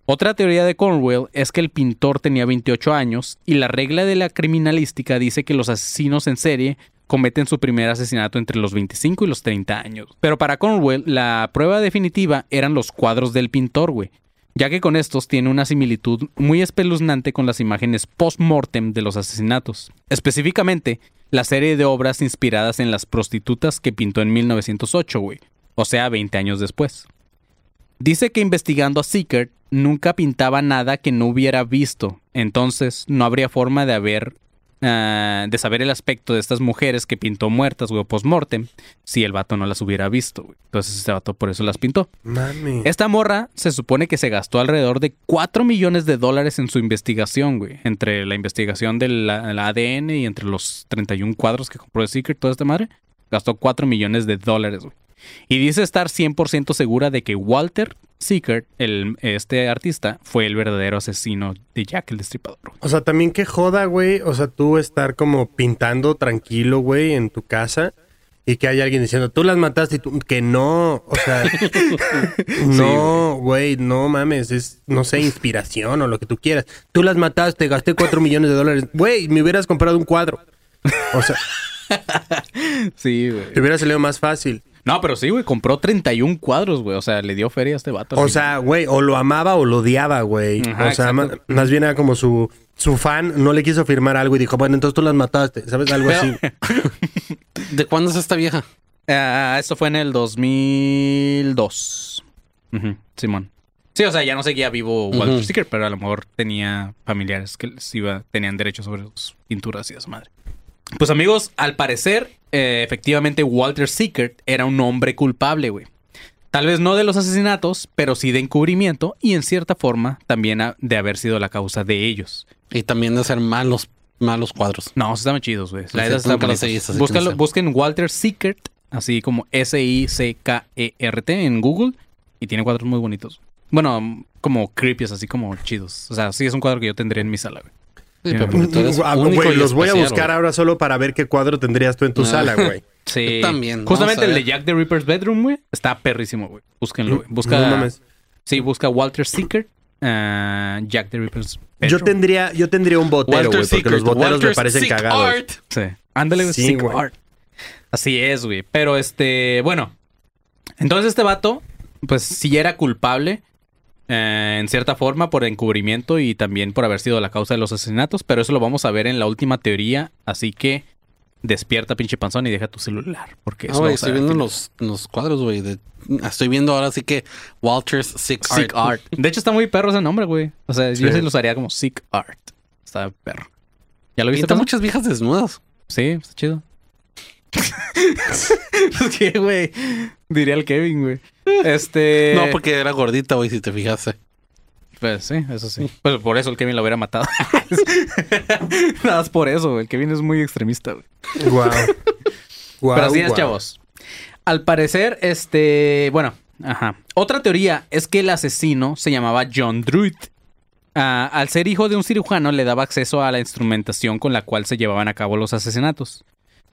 Otra teoría de Cornwell es que el pintor tenía 28 años y la regla de la criminalística dice que los asesinos en serie cometen su primer asesinato entre los 25 y los 30 años. Pero para Cornwell, la prueba definitiva eran los cuadros del pintor, güey, ya que con estos tiene una similitud muy espeluznante con las imágenes post-mortem de los asesinatos. Específicamente, la serie de obras inspiradas en las prostitutas que pintó en 1908, güey, o sea, 20 años después. Dice que investigando a Seeker nunca pintaba nada que no hubiera visto, entonces no habría forma de haber ah, de saber el aspecto de estas mujeres que pintó muertas, güey, post-mortem, si el vato no las hubiera visto, güey. Entonces este vato por eso las pintó. Mami. Esta morra se supone que se gastó alrededor de 4 millones de dólares en su investigación, güey. Entre la investigación del la- la ADN y entre los 31 cuadros que compró de Secret, toda esta madre. Gastó 4 millones de dólares, güey. Y dice estar 100% segura de que Walter Secret, el, este artista, fue el verdadero asesino de Jack el Destripador. O sea, también que joda, güey. O sea, tú estar como pintando tranquilo, güey, en tu casa y que haya alguien diciendo, tú las mataste y tú, que no. O sea, no, güey, no mames. Es, no sé, inspiración o lo que tú quieras. Tú las mataste, gasté cuatro millones de dólares. Güey, me hubieras comprado un cuadro. O sea, Sí, güey. te hubiera salido más fácil. No, pero sí, güey. Compró 31 cuadros, güey. O sea, le dio feria a este vato. O sea, güey, o lo amaba o lo odiaba, güey. Ajá, o sea, más bien era como su, su fan, no le quiso firmar algo y dijo, bueno, entonces tú las mataste, ¿sabes? Algo así. ¿De cuándo es esta vieja? Ah, esto fue en el 2002. Ujú, Simón. Sí, o sea, ya no seguía vivo Walter Ujú. Sticker, pero a lo mejor tenía familiares que les iba, tenían derecho sobre sus pinturas y a su madre. Pues amigos, al parecer, eh, efectivamente Walter Sickert era un hombre culpable, güey. Tal vez no de los asesinatos, pero sí de encubrimiento y en cierta forma también a- de haber sido la causa de ellos. Y también de hacer malos, malos cuadros. No, estaban chidos, güey. La Sí, Búscalo- no. Busquen Walter Sickert, así como S-I-C-K-E-R-T en Google y tiene cuadros muy bonitos. Bueno, como creepy, así como chidos. O sea, sí es un cuadro que yo tendría en mi sala, güey. Sí, Sí. pero porque tú eres Ah, único güey, y los voy a especial, buscar güey. ahora solo para ver qué cuadro tendrías tú en tu Ah. sala, güey. Sí. Yo también, Justamente vamos a el de ver. Jack the Ripper's Bedroom, güey, está perrísimo, güey. Búsquenlo, güey. Busca, No mames. sí, busca Walter Sickert, ah, Jack the Ripper's Bedroom. Yo tendría, yo tendría un botero, güey, porque Secret, los boteros me Walter's parecen Sick cagados. Art. Sí. Ándale, güey. Sí, Sick güey. art. Así es, güey. Pero este, bueno. Entonces este vato, pues sí era culpable. Eh, en cierta forma por encubrimiento y también por haber sido la causa de los asesinatos, pero eso lo vamos a ver en la última teoría, así que despierta pinche panzón y deja tu celular, porque Ah, eso estoy viendo los, los cuadros, güey. Estoy viendo ahora sí que Walter's Sick, Sick Art. Art. De hecho está muy perro ese nombre, güey. O sea, yo Sí. lo usaría como Sick Art. Está perro. ¿Ya lo viste? Pinta muchas viejas desnudas. Sí, está chido. que, güey, diría el Kevin, güey. Este. No, porque era gordita, güey, si te fijaste. Pues sí, eso sí. Pues por eso el Kevin lo hubiera matado. Nada más por eso, güey. El Kevin es muy extremista, güey. Guau. Guau, Pero así es, chavos. Al parecer, este. Bueno, ajá. Otra teoría es que el asesino se llamaba John Druid. Ah, al ser hijo de un cirujano, le daba acceso a la instrumentación con la cual se llevaban a cabo los asesinatos.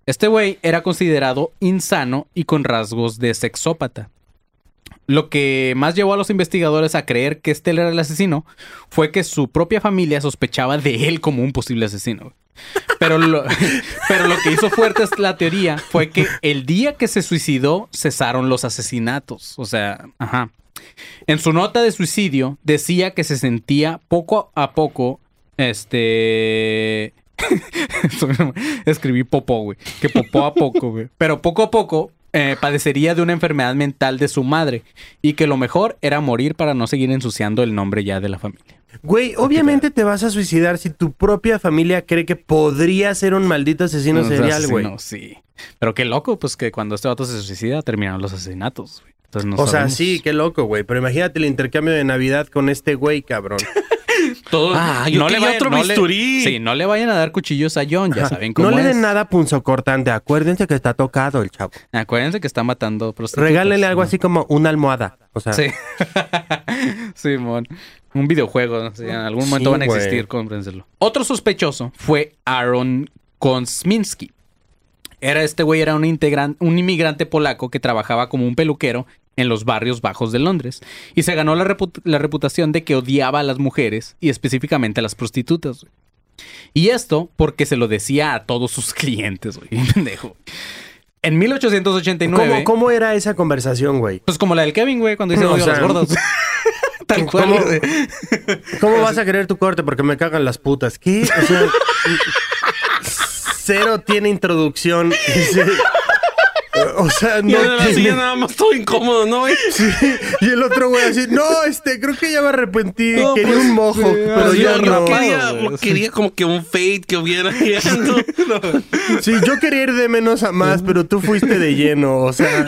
Este güey era considerado insano y con rasgos de sexópata. Lo que más llevó a los investigadores a creer que este era el asesino fue que su propia familia sospechaba de él como un posible asesino. Pero lo, pero lo que hizo fuerte es la teoría fue que el día que se suicidó cesaron los asesinatos. O sea, ajá. En su nota de suicidio decía que se sentía poco a poco, este... Escribí popó, güey. Que popó a poco, güey. Pero poco a poco eh, padecería de una enfermedad mental de su madre y que lo mejor era morir para no seguir ensuciando el nombre ya de la familia. Güey, obviamente te vas a suicidar si tu propia familia cree que podría ser un maldito asesino serial, güey. asesino, Sí. Pero qué loco, pues que cuando este vato se suicida terminaron los asesinatos. güey. Entonces no o sea, sí, qué loco, güey. Pero imagínate el intercambio de Navidad con este güey, cabrón. Todo- Ah, yo quería otro le- bisturí. sí, no le vayan a dar cuchillos a John, ya saben cómo no le den nada punzocortante. Acuérdense que está tocado el chavo. Acuérdense que está matando prostitutas. Regálenle algo ¿no? así como una almohada. O sea, Sí. Simón. Un videojuego, no en algún momento Sí, van a existir, cómprensselo. Otro sospechoso fue Aaron Kosminski. Era este güey, era un, integran- un inmigrante polaco que trabajaba como un peluquero en los barrios bajos de Londres. Y se ganó la, la reputación de que odiaba a las mujeres y específicamente a las prostitutas. güey. Y esto porque se lo decía a todos sus clientes, güey. pendejo. En 1889... ¿Cómo, ¿Cómo era esa conversación, güey? Pues como la del Kevin, güey, cuando dice No, o odio a sea, las gordas. Tal cual. ¿Cómo, güey. ¿Cómo vas a querer tu corte? Porque me cagan las putas. ¿Qué? O sea, cero tiene introducción. Sí. O sea, Y no en la tiene- silla nada más todo incómodo, ¿no, güey? Y el otro güey así, no, este, creo que ya me arrepentí. No, Quería pues, un mojo, sí, pero ya yo yo no. quería, quería como que un fade que hubiera ya, ¿no? Sí, yo quería ir de menos a más, pero tú fuiste de lleno. O sea,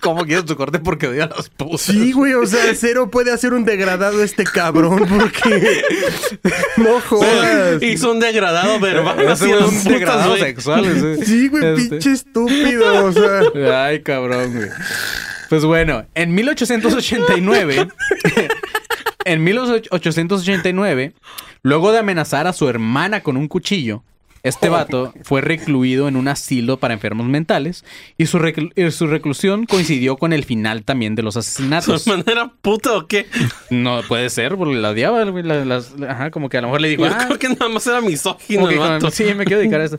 ¿Cómo quieres tu corte porque odio a las putas? sí, güey, o sea, cero puede hacer un degradado este cabrón porque no jodas. Hizo un degradado verbal. Ese así güey a es las un putas, degradado güey. Sí, güey, Este. pinche estúpido, o sea. Ay, cabrón, güey. Pues bueno, en 1889, en 1889, luego de amenazar a su hermana con un cuchillo, este vato fue recluido en un asilo para enfermos mentales y su, reclu- y su reclusión coincidió con el final también de los ¿Su asesinatos. manera puta o qué? No puede ser, porque la odiaba, güey, la- ajá, como que a lo mejor le dijo, Yo "Ah, creo que nada más era misógino el vato. sí, me quiero dedicar a esto.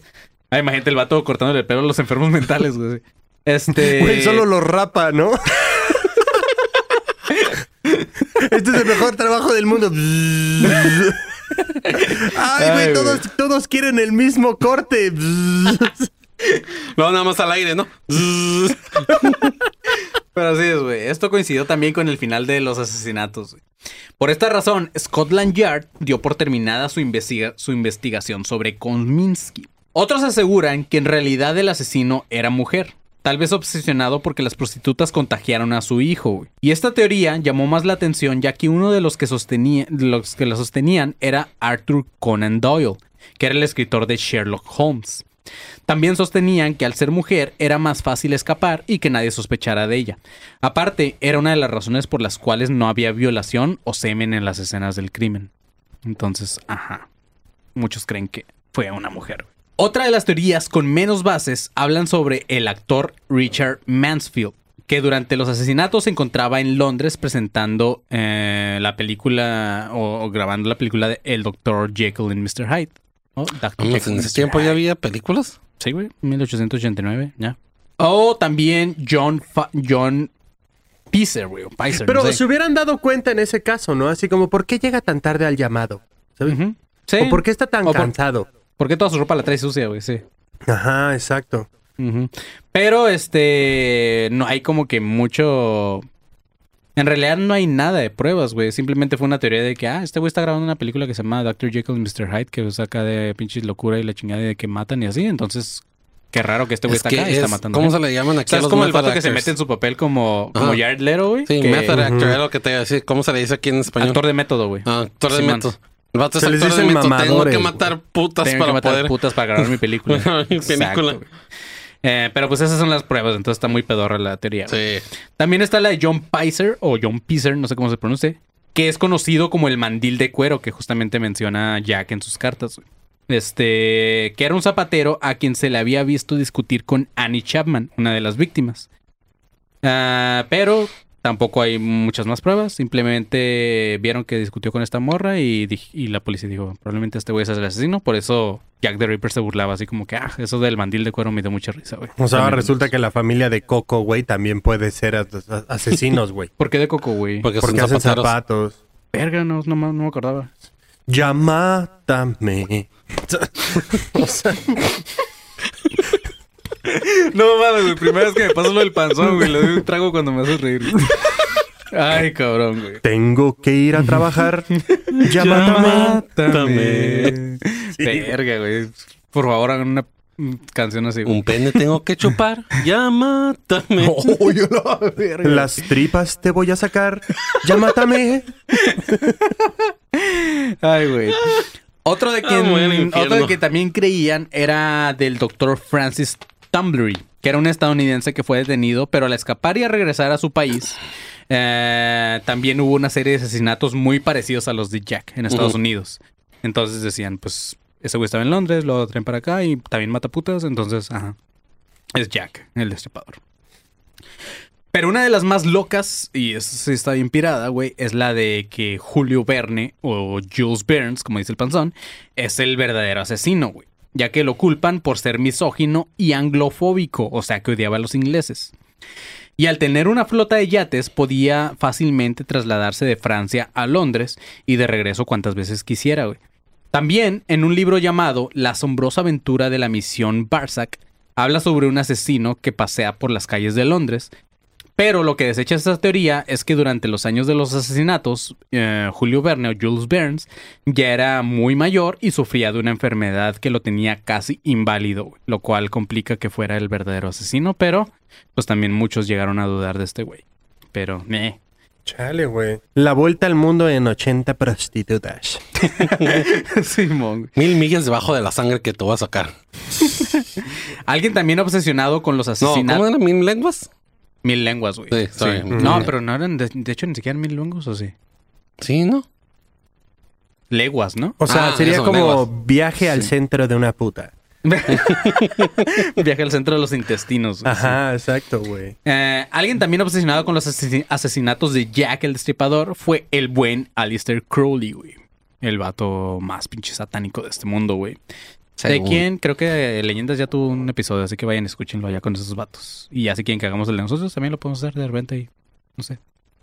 Ay, imagínate el vato cortándole el pelo a los enfermos mentales, güey. Este. Güey, solo lo rapa, ¿no? Este es el mejor trabajo del mundo. Ay, güey, todos, todos quieren el mismo corte. Luego nada más al aire, ¿no? Pero así es, güey. Esto coincidió también con el final de los asesinatos. güey. Por esta razón, Scotland Yard dio por terminada su, investiga- su investigación sobre Kominsky. Otros aseguran que en realidad el asesino era mujer. Tal vez obsesionado porque las prostitutas contagiaron a su hijo. güey. Y esta teoría llamó más la atención ya que uno de los que, sostenía, los que la sostenían era Arthur Conan Doyle, que era el escritor de Sherlock Holmes. También sostenían que al ser mujer era más fácil escapar y que nadie sospechara de ella. Aparte, era una de las razones por las cuales no había violación o semen en las escenas del crimen. Entonces, ajá. Muchos creen que fue una mujer. Otra de las teorías con menos bases hablan sobre el actor Richard Mansfield, que durante los asesinatos se encontraba en Londres presentando eh, la película o, o grabando la película de El Dr. Jekyll and Mr. Hyde. O Dr. Vamos, Jekyll en ese tiempo ya había películas. Sí, güey. 1889, ya. O también John, Fa- John Pizer, güey. Pizer, Pero no sé. se hubieran dado cuenta en ese caso, ¿no? Así como, ¿por qué llega tan tarde al llamado? ¿Sabes? Sí. ¿O por qué está tan O cansado? ¿Por qué toda su ropa la trae sucia, güey? Sí. Ajá, exacto. Ujú. Pero este no hay como que mucho en realidad no hay nada de pruebas, güey. Simplemente fue una teoría de que, ah, este güey está grabando una película que se llama Dr. Jekyll and Mr. Hyde, que saca de pinches locura y la chingada de que matan y así. Entonces, qué raro que este güey Es está que acá y está es- matando. ¿Cómo se le llaman O aquí sea, a es como el vato que se mete en su papel como, como. Jared Leto, güey. Sí, que- method actor, Ujú. era lo que te iba a decir. ¿Cómo se le dice aquí en español? Actor de método, güey. Ah, actor de Simón. método. El vato es Se les actor de dicen. Tengo mamadores, que matar putas Tengo que para matar poder... putas para grabar mi película. Mi Exacto, película. güey. Eh, pero pues esas son las pruebas, entonces está muy pedorra la teoría. güey. Sí. También está la de John Pizer o John Pizer, no sé cómo se pronuncia, que es conocido como el mandil de cuero que justamente menciona Jack en sus cartas. güey. Este, que era un zapatero a quien se le había visto discutir con Annie Chapman, una de las víctimas. Ah, pero tampoco hay muchas más pruebas, simplemente vieron que discutió con esta morra y, la policía dijo, probablemente este güey es el asesino, por eso Jack the Ripper se burlaba así como que, ah, eso del mandil de cuero me dio mucha risa, güey. O sea, También- resulta que la familia de Coco, güey, también puede ser as- as- asesinos, güey. ¿Por qué de coco, güey? Porque, Porque hacen zapateros. zapatos. Verga, no, no, me- no me acordaba. Ya mátame. o sea, No mames, güey. Primera vez que me pasa lo del panzón, güey. Le doy un trago cuando me haces reír. Ay, cabrón, güey. Tengo que ir a trabajar. ya mátame. Verga, güey. Por favor, hagan una canción así. güey. Un pene tengo que chupar. Ya mátame. Oh, yo la verga. Las tripas te voy a sacar. Ya mátame. Ay, güey. Otro de quien, al infierno. otro de que también creían era del doctor Francis Tumblery, que era un estadounidense que fue detenido, pero al escapar y a regresar a su país, eh, también hubo una serie de asesinatos muy parecidos a los de Jack en Estados. Unidos. Entonces decían, pues, ese güey estaba en Londres, lo traen para acá y también mata putas, entonces, ajá. Es Jack, el destripador. Pero una de las más locas, y sí está bien pirada, güey, es la de que Julio Verne, o Jules Burns, como dice el panzón, es el verdadero asesino, güey. Ya que lo culpan por ser misógino y anglofóbico, o sea que odiaba a los ingleses. Y al tener una flota de yates podía fácilmente trasladarse de Francia a Londres y de regreso cuantas veces quisiera. También en un libro llamado La asombrosa aventura de la misión Barsac, habla sobre un asesino que pasea por las calles de Londres pero lo que desecha esta teoría es que durante los años de los asesinatos, eh, Julio Verne o Jules Burns ya era muy mayor y sufría de una enfermedad que lo tenía casi inválido, lo cual complica que fuera el verdadero asesino, pero pues también muchos llegaron a dudar de este güey. Pero, meh. Chale, güey. La vuelta al mundo en 80 prostitutas. Simón. Mil millas debajo de la sangre que te voy a sacar. Alguien también obsesionado con los No, asesinatos. ¿cómo eran mil lenguas? Mil lenguas, güey. Sí, Sí. No, pero no eran, de, de hecho, ni siquiera mil lenguas, ¿o sí? Sí, ¿no? Leguas, ¿no? O sea, Ah, sería eso, como lenguas. viaje al centro de una puta. Viaje al centro de los intestinos. güey. Ajá, exacto, güey. Eh, alguien también obsesionado con los asesi- asesinatos de Jack el Destripador fue el buen Alistair Crowley, güey. El vato más pinche satánico de este mundo, güey. De quien creo que Leyendas ya tuvo un episodio, así que vayan, escúchenlo allá con esos vatos. Y ya si quieren que hagamos el de nosotros, también lo podemos hacer de repente y no sé.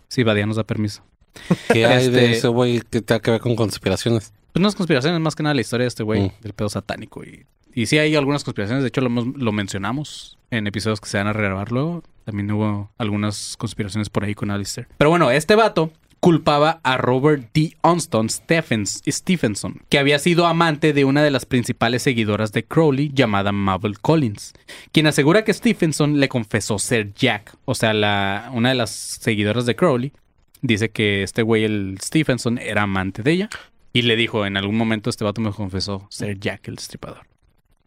Si Badía nos da permiso. ¿Qué hay de Este- ese güey que tenga que ver con conspiraciones? Pues no es conspiraciones, más que nada la historia de este güey, Mm. del pedo satánico. Y, y sí hay algunas conspiraciones, de hecho lo, lo mencionamos en episodios que se van a regrabar luego. También hubo algunas conspiraciones por ahí con Alistair. Pero bueno, este vato culpaba a Robert D. Onston Stephens, Stephenson, que había sido amante de una de las principales seguidoras de Crowley llamada Mabel Collins, quien asegura que Stephenson le confesó ser Jack, o sea, la, una de las seguidoras de Crowley. Dice que este güey, el Stephenson, era amante de ella. Y le dijo, en algún momento este vato me confesó ser Jack el destripador.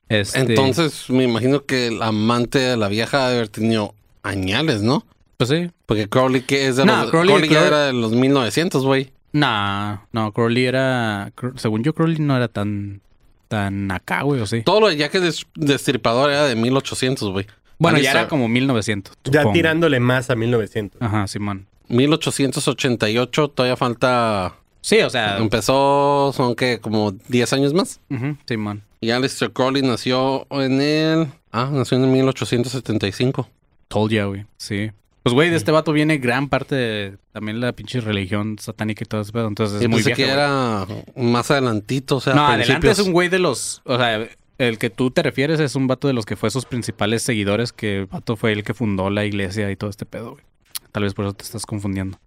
Este, Entonces, me imagino que el amante de la vieja debe haber tenido añales, ¿no? Pues sí. Porque Crowley que es de No, los... Crowley- Crowley, ya Crowley- era de los 1900, güey. Nah, no, Crowley era... Según yo, Crowley no era tan... Tan acá, güey, o sí. Todo lo de Jack el Des- Destripador era de 1800, güey. Bueno, ya Alistair, era como 1900. Ya supongo. tirándole más a 1900. Ajá, Simón. 1888, todavía falta... Sí, o sea... Empezó, son que como 10 años más. ujú, Simón. Y Aleister Crowley nació en el... Ah, nació en 1875. Told ya, güey. Sí. Pues, güey, de este vato viene gran parte de también la pinche religión satánica y todo eso. Entonces es Yo muy pensé vieja, que era más adelantito, o sea, No, adelante es un güey de los. O sea, el que tú te refieres es un vato de los que fue sus principales seguidores, que el vato fue el que fundó la iglesia y todo este pedo, güey. Tal vez por eso te estás confundiendo.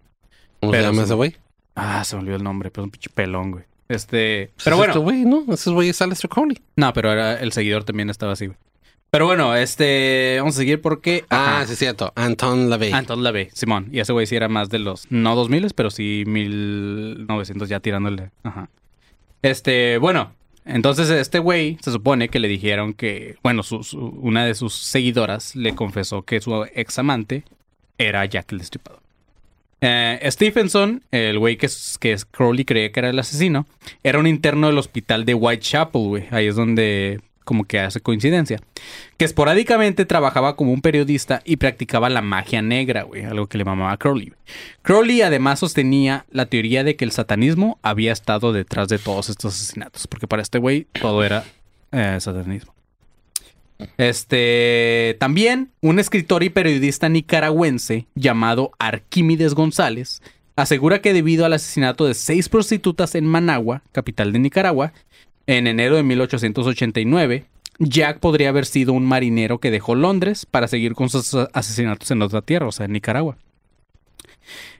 ¿Cómo se pero llama sí. ese güey? Ah, se me olvidó el nombre, pero es un pinche pelón, güey. Este. Pues Pero es bueno. este güey, ¿no? Ese güey es Aleister Crowley. No, pero era el seguidor también estaba así, güey. Pero bueno, este. Vamos a seguir porque. Ah, ajá, sí es cierto. Anton LaVey. Anton LaVey, Simón. Y ese güey sí era más de los. No 2000, pero sí 1900 ya tirándole. Ajá. Este, bueno. Entonces, este güey se supone que le dijeron que. Bueno, su- su- una de sus seguidoras le confesó que su ex amante era Jack el Destripador. Eh, Stephenson, el güey que, que Crowley creía que era el asesino, era un interno del hospital de Whitechapel, güey. Ahí es donde como que hace coincidencia. Que esporádicamente trabajaba como un periodista y practicaba la magia negra, güey. Algo que le mamaba Crowley. Crowley además sostenía la teoría de que el satanismo había estado detrás de todos estos asesinatos. Porque para este güey todo era eh, satanismo. Este, también un escritor y periodista nicaragüense llamado Arquímedes González asegura que debido al asesinato de seis prostitutas en Managua, capital de Nicaragua, en enero de 1889, Jack podría haber sido un marinero que dejó Londres para seguir con sus asesinatos en otra tierra, o sea, en Nicaragua.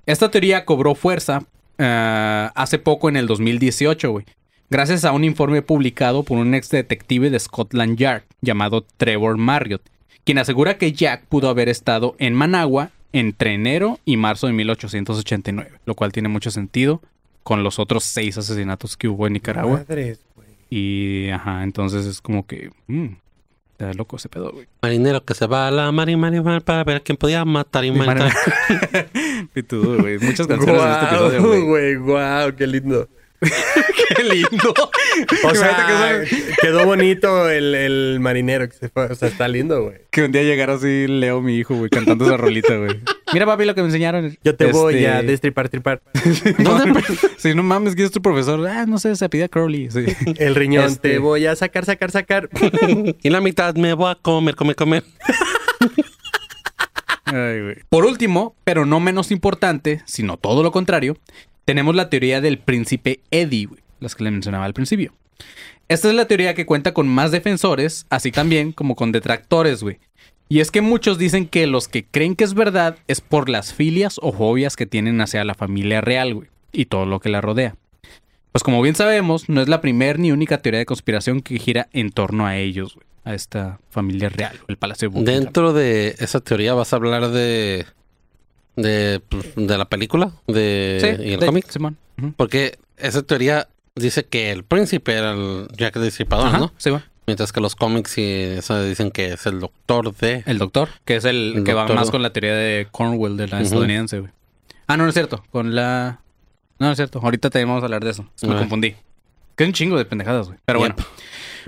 Esta teoría cobró fuerza eh, hace poco en el 2018, güey. Gracias a un informe publicado por un ex detective de Scotland Yard llamado Trevor Marriott, quien asegura que Jack pudo haber estado en Managua entre enero y marzo de 1889, lo cual tiene mucho sentido con los otros seis asesinatos que hubo en Nicaragua. Y, ajá, entonces es como que... mm, está loco ese pedo, güey. Marinero que se va a la mar y mar y mar para ver a quién podía matar y matar. Y tú, güey, muchas canciones de este episodio, güey. guau, qué lindo. Qué lindo. O sea, que, quedó bonito el, el marinero que se fue. O sea, está lindo, güey. que un día llegara así Leo, mi hijo, güey, cantando esa rolita, güey. Mira, papi, lo que me enseñaron. Yo te voy Este, a destripar, tripar. ¿Dónde? Sí, no mames, ¿quién es tu profesor? Ah, no sé, se pide Crowley. Sí. El riñón. Este- Te voy a sacar, sacar, sacar. y la mitad me voy a comer, comer, comer. Ay, güey. Por último, pero no menos importante, sino todo lo contrario, tenemos la teoría del príncipe Eddie, güey, las que le mencionaba al principio. Esta es la teoría que cuenta con más defensores, así también como con detractores, güey. Y es que muchos dicen que los que creen que es verdad es por las filias o fobias que tienen hacia la familia real, güey, y todo lo que la rodea. Pues como bien sabemos, no es la primer ni única teoría de conspiración que gira en torno a ellos, güey, a esta familia real, el Palacio de Buckingham. Dentro de esa teoría vas a hablar de de, pues, de la película de Sí, y el de- cómic. Simón. Porque esa teoría dice que el príncipe era el Jack Destripador, ¿no? sí, va. Mientras que los cómics y eso dicen que es el doctor de... El doctor, que es el, El que va más con la teoría de Cornwell, de la estadounidense, güey. Ah, no, no es cierto. Con la. No, no es cierto. Ahorita te vamos a hablar de eso. Me Ah. confundí. Que es un chingo de pendejadas, güey. Pero Yep. bueno.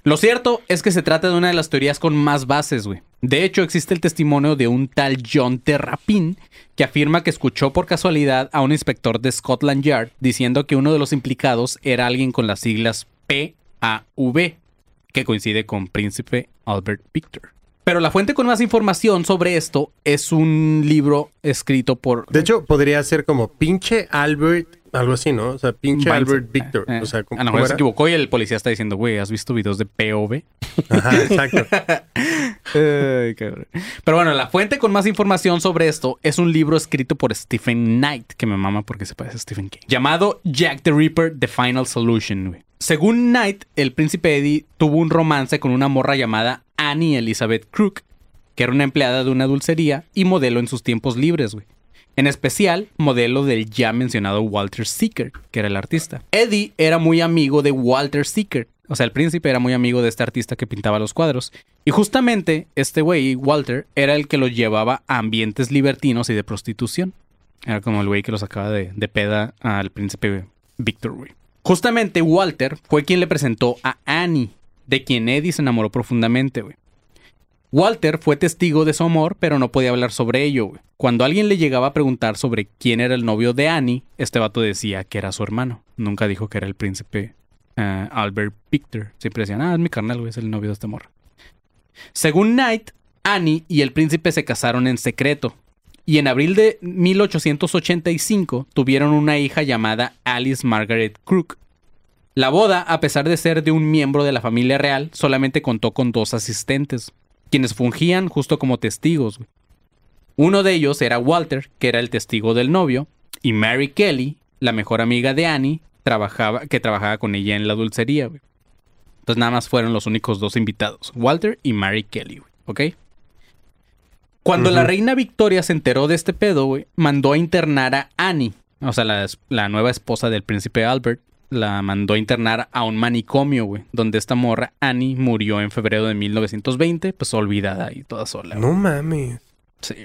Lo cierto es que se trata de una de las teorías con más bases, güey. De hecho, existe el testimonio de un tal John Terrapin que afirma que escuchó por casualidad a un inspector de Scotland Yard diciendo que uno de los implicados era alguien con las siglas PAV, que coincide con Príncipe Albert Victor. Pero la fuente con más información sobre esto es un libro escrito por... De hecho, podría ser como pinche Albert, algo así, ¿no? O sea, pinche Vincent. Albert Victor. Eh, O sea, ¿cómo, a lo mejor se equivocó y el policía está diciendo, güey, ¿has visto videos de POV? Ajá, exacto. Ay, cabrón. Pero bueno, la fuente con más información sobre esto es un libro escrito por Stephen Knight, que me mama porque se parece a Stephen King, llamado Jack the Ripper, The Final Solution. güey. Según Knight, el príncipe Eddie tuvo un romance con una morra llamada Annie Elizabeth Crook, que era una empleada de una dulcería y modelo en sus tiempos libres, güey. En especial, modelo del ya mencionado Walter Seeker, que era el artista. Eddie era muy amigo de Walter Seeker. O sea, el príncipe era muy amigo de este artista que pintaba los cuadros. Y justamente este güey, Walter, era el que los llevaba a ambientes libertinos y de prostitución. Era como el güey que lo sacaba de, de peda al príncipe Victor, güey. Justamente Walter fue quien le presentó a Annie, de quien Eddie se enamoró profundamente, güey. Walter fue testigo de su amor, pero no podía hablar sobre ello. Cuando alguien le llegaba a preguntar sobre quién era el novio de Annie, este vato decía que era su hermano. Nunca dijo que era el príncipe eh, Albert Victor. Siempre decían, ah, es mi carnal, es el novio de esta morra. Según Knight, Annie y el príncipe se casaron en secreto. Y en abril de 1885 tuvieron una hija llamada Alice Margaret Crook. La boda, a pesar de ser de un miembro de la familia real, solamente contó con dos asistentes, quienes fungían justo como testigos. güey. Uno de ellos era Walter, que era el testigo del novio, y Mary Kelly, la mejor amiga de Annie, trabajaba, que trabajaba con ella en la dulcería. güey. Entonces nada más fueron los únicos dos invitados, Walter y Mary Kelly, güey, ¿ok? Cuando la reina Victoria se enteró de este pedo, güey, mandó a internar a Annie, o sea, la, la nueva esposa del príncipe Albert, la mandó a internar a un manicomio, güey, donde esta morra, Annie, murió en febrero de 1920, pues olvidada y toda sola. güey. No mames. Sí.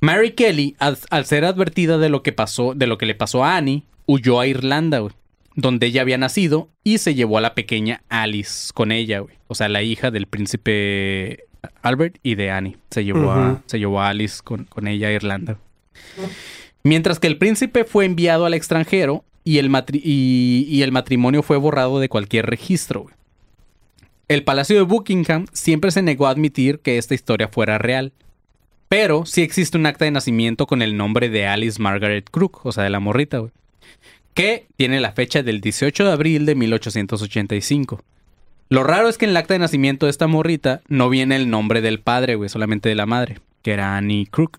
Mary Kelly, al, al ser advertida de lo que pasó, de lo que le pasó a Annie, huyó a Irlanda, güey, donde ella había nacido y se llevó a la pequeña Alice con ella, güey. O sea, la hija del príncipe Albert y de Annie. Se llevó, a, se llevó a Alice con, con ella a Irlanda. Mientras que el príncipe fue enviado al extranjero y el, y- el matrimonio fue borrado de cualquier registro. El Palacio de Buckingham siempre se negó a admitir que esta historia fuera real. Pero sí existe un acta de nacimiento con el nombre de Alice Margaret Crook, o sea, de la morrita. Que tiene la fecha del 18 de abril de 1885. Lo raro es que en el acta de nacimiento de esta morrita no viene el nombre del padre, güey, solamente de la madre, que era Annie Crook.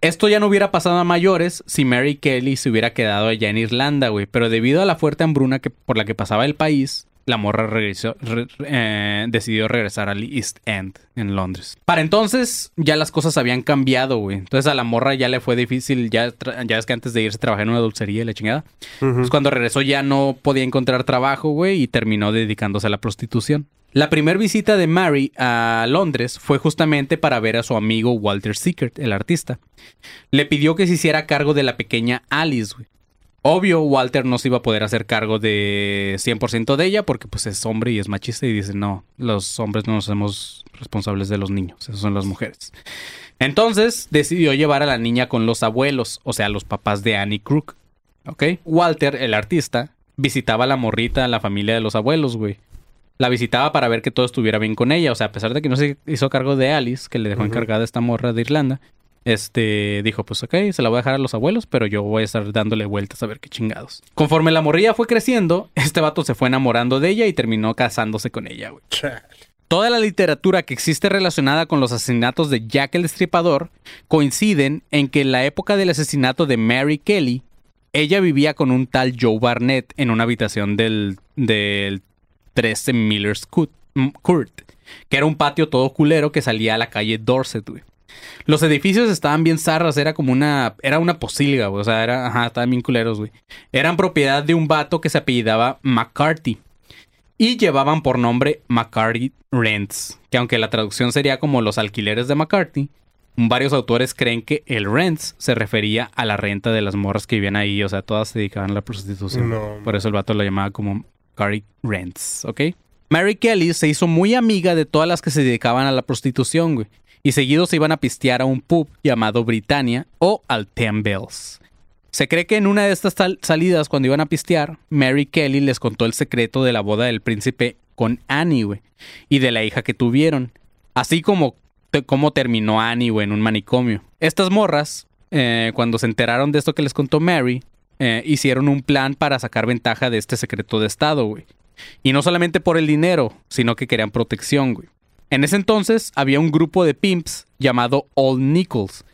Esto ya no hubiera pasado a mayores si Mary Kelly se hubiera quedado allá en Irlanda, güey. Pero debido a la fuerte hambruna que, por la que pasaba el país, la morra regresó, re- eh, decidió regresar al East End, en Londres. Para entonces, ya las cosas habían cambiado, güey. Entonces a la morra ya le fue difícil, ya, ya es que antes de irse trabajaba en una dulcería y la chingada. Pues cuando regresó ya no podía encontrar trabajo, güey, y terminó dedicándose a la prostitución. La primera visita de Mary a Londres fue justamente para ver a su amigo Walter Sickert, el artista. Le pidió que se hiciera cargo de la pequeña Alice, güey. Obvio, Walter no se iba a poder hacer cargo de 100% de ella porque pues es hombre y es machista y dice, no, los hombres no nos hacemos responsables de los niños, esos son las mujeres. Entonces decidió llevar a la niña con los abuelos, o sea, los papás de Annie Crook. ¿Ok? Walter, el artista, visitaba a la morrita, a la familia de los abuelos, güey. La visitaba para ver que todo estuviera bien con ella. O sea, a pesar de que no se hizo cargo de Alice, que le dejó encargada esta morra de Irlanda, este dijo: Pues ok, se la voy a dejar a los abuelos, pero yo voy a estar dándole vueltas a ver qué chingados. Conforme la morrilla fue creciendo, este vato se fue enamorando de ella y terminó casándose con ella, güey. Toda la literatura que existe relacionada con los asesinatos de Jack el Destripador coinciden en que en la época del asesinato de Mary Kelly, ella vivía con un tal Joe Barnett en una habitación del, del 13 Miller's Court, mm, Court, que era un patio todo culero que salía a la calle Dorset, güey. Los edificios estaban bien zarras, era como una. Era una posilga, güey. O sea, era. Ajá, estaban bien culeros, güey. Eran propiedad de un vato que se apellidaba McCarthy. Y llevaban por nombre McCarthy Rents. Que aunque la traducción sería como los alquileres de McCarthy, varios autores creen que el rents se refería a la renta de las morras que vivían ahí. O sea, todas se dedicaban a la prostitución. No. Por eso el vato lo llamaba como Mary Kelly se hizo muy amiga de todas las que se dedicaban a la prostitución, güey. Y seguido se iban a pistear a un pub llamado Britannia o al Ten Bells. Se cree que en una de estas sal- salidas, cuando iban a pistear, Mary Kelly les contó el secreto de la boda del príncipe con Annie, güey, y de la hija que tuvieron. Así como cómo terminó Annie, en un manicomio. Estas morras, eh, cuando se enteraron de esto que les contó Mary, eh, hicieron un plan para sacar ventaja de este secreto de Estado, güey. Y no solamente por el dinero, sino que querían protección, güey. En ese entonces había un grupo de pimps llamado Old Nichols,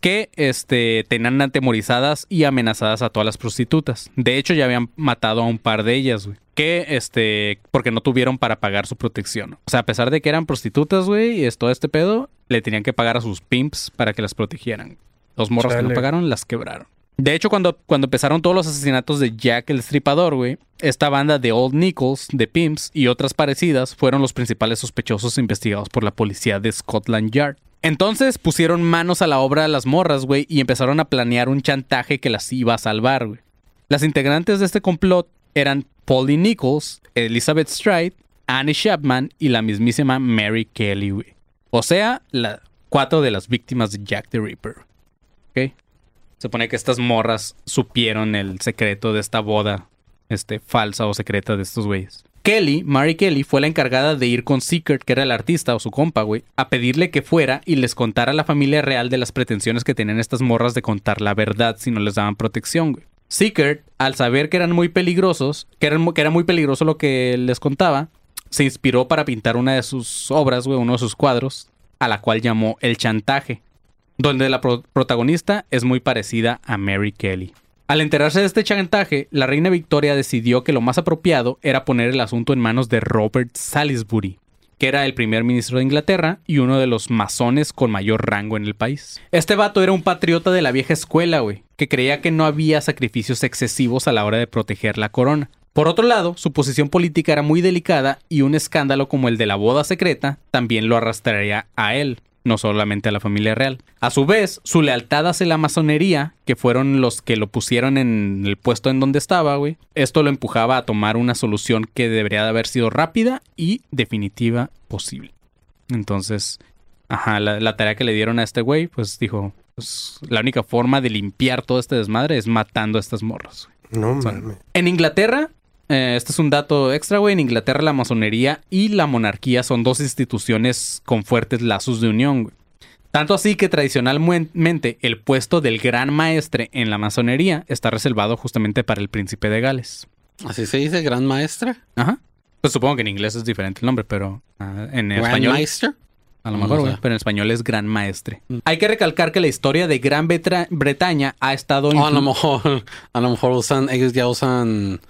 que este, tenían atemorizadas y amenazadas a todas las prostitutas. De hecho, ya habían matado a un par de ellas, güey. Que, este, porque no tuvieron para pagar su protección. O sea, a pesar de que eran prostitutas, güey, y es todo este pedo, le tenían que pagar a sus pimps para que las protegieran. Los morros que no pagaron, las quebraron. De hecho, cuando, cuando empezaron todos los asesinatos de Jack el Stripador, güey, esta banda de Old Nichols, de Pimps y otras parecidas fueron los principales sospechosos investigados por la policía de Scotland Yard. Entonces pusieron manos a la obra a las morras, güey, y empezaron a planear un chantaje que las iba a salvar, güey. Las integrantes de este complot eran Polly Nichols, Elizabeth Stride, Annie Chapman y la mismísima Mary Kelly, güey. O sea, la, cuatro de las víctimas de Jack the Ripper. ¿Ok? Se supone que estas morras supieron el secreto de esta boda este, falsa o secreta de estos güeyes. Kelly, Mary Kelly, fue la encargada de ir con Secret, que era el artista o su compa, güey, a pedirle que fuera y les contara a la familia real de las pretensiones que tenían estas morras de contar la verdad si no les daban protección, güey. Secret, al saber que eran muy peligrosos, que, que era muy peligroso lo que les contaba, se inspiró para pintar una de sus obras, güey, uno de sus cuadros, a la cual llamó El Chantaje, donde la pro- protagonista es muy parecida a Mary Kelly. Al enterarse de este chantaje, la reina Victoria decidió que lo más apropiado era poner el asunto en manos de Robert Salisbury, que era el primer ministro de Inglaterra y uno de los masones con mayor rango en el país. Este vato era un patriota de la vieja escuela, güey, que creía que no había sacrificios excesivos a la hora de proteger la corona. Por otro lado, su posición política era muy delicada y un escándalo como el de la boda secreta también lo arrastraría a él, no solamente a la familia real. A su vez, su lealtad hacia la masonería, que fueron los que lo pusieron en el puesto en donde estaba, güey, esto lo empujaba a tomar una solución que debería de haber sido rápida y definitiva posible. Entonces, ajá, la, la tarea que le dieron a este güey, pues dijo, pues, la única forma de limpiar todo este desmadre es matando a estas morras. No Son-. En Inglaterra, eh, este es un dato extra, güey. En Inglaterra, la masonería y la monarquía son dos instituciones con fuertes lazos de unión, güey. Tanto así que tradicionalmente el puesto del gran maestre en la masonería está reservado justamente para el príncipe de Gales. Así se dice, gran maestra. Ajá. Pues supongo que en inglés es diferente el nombre, pero ah, en español. Grandmeister. A lo mejor, güey, sé. pero en español es Gran Maestre. Hay que recalcar que la historia de Gran Betra- Bretaña ha estado... O a lo mejor, a lo mejor usan, ellos ya usan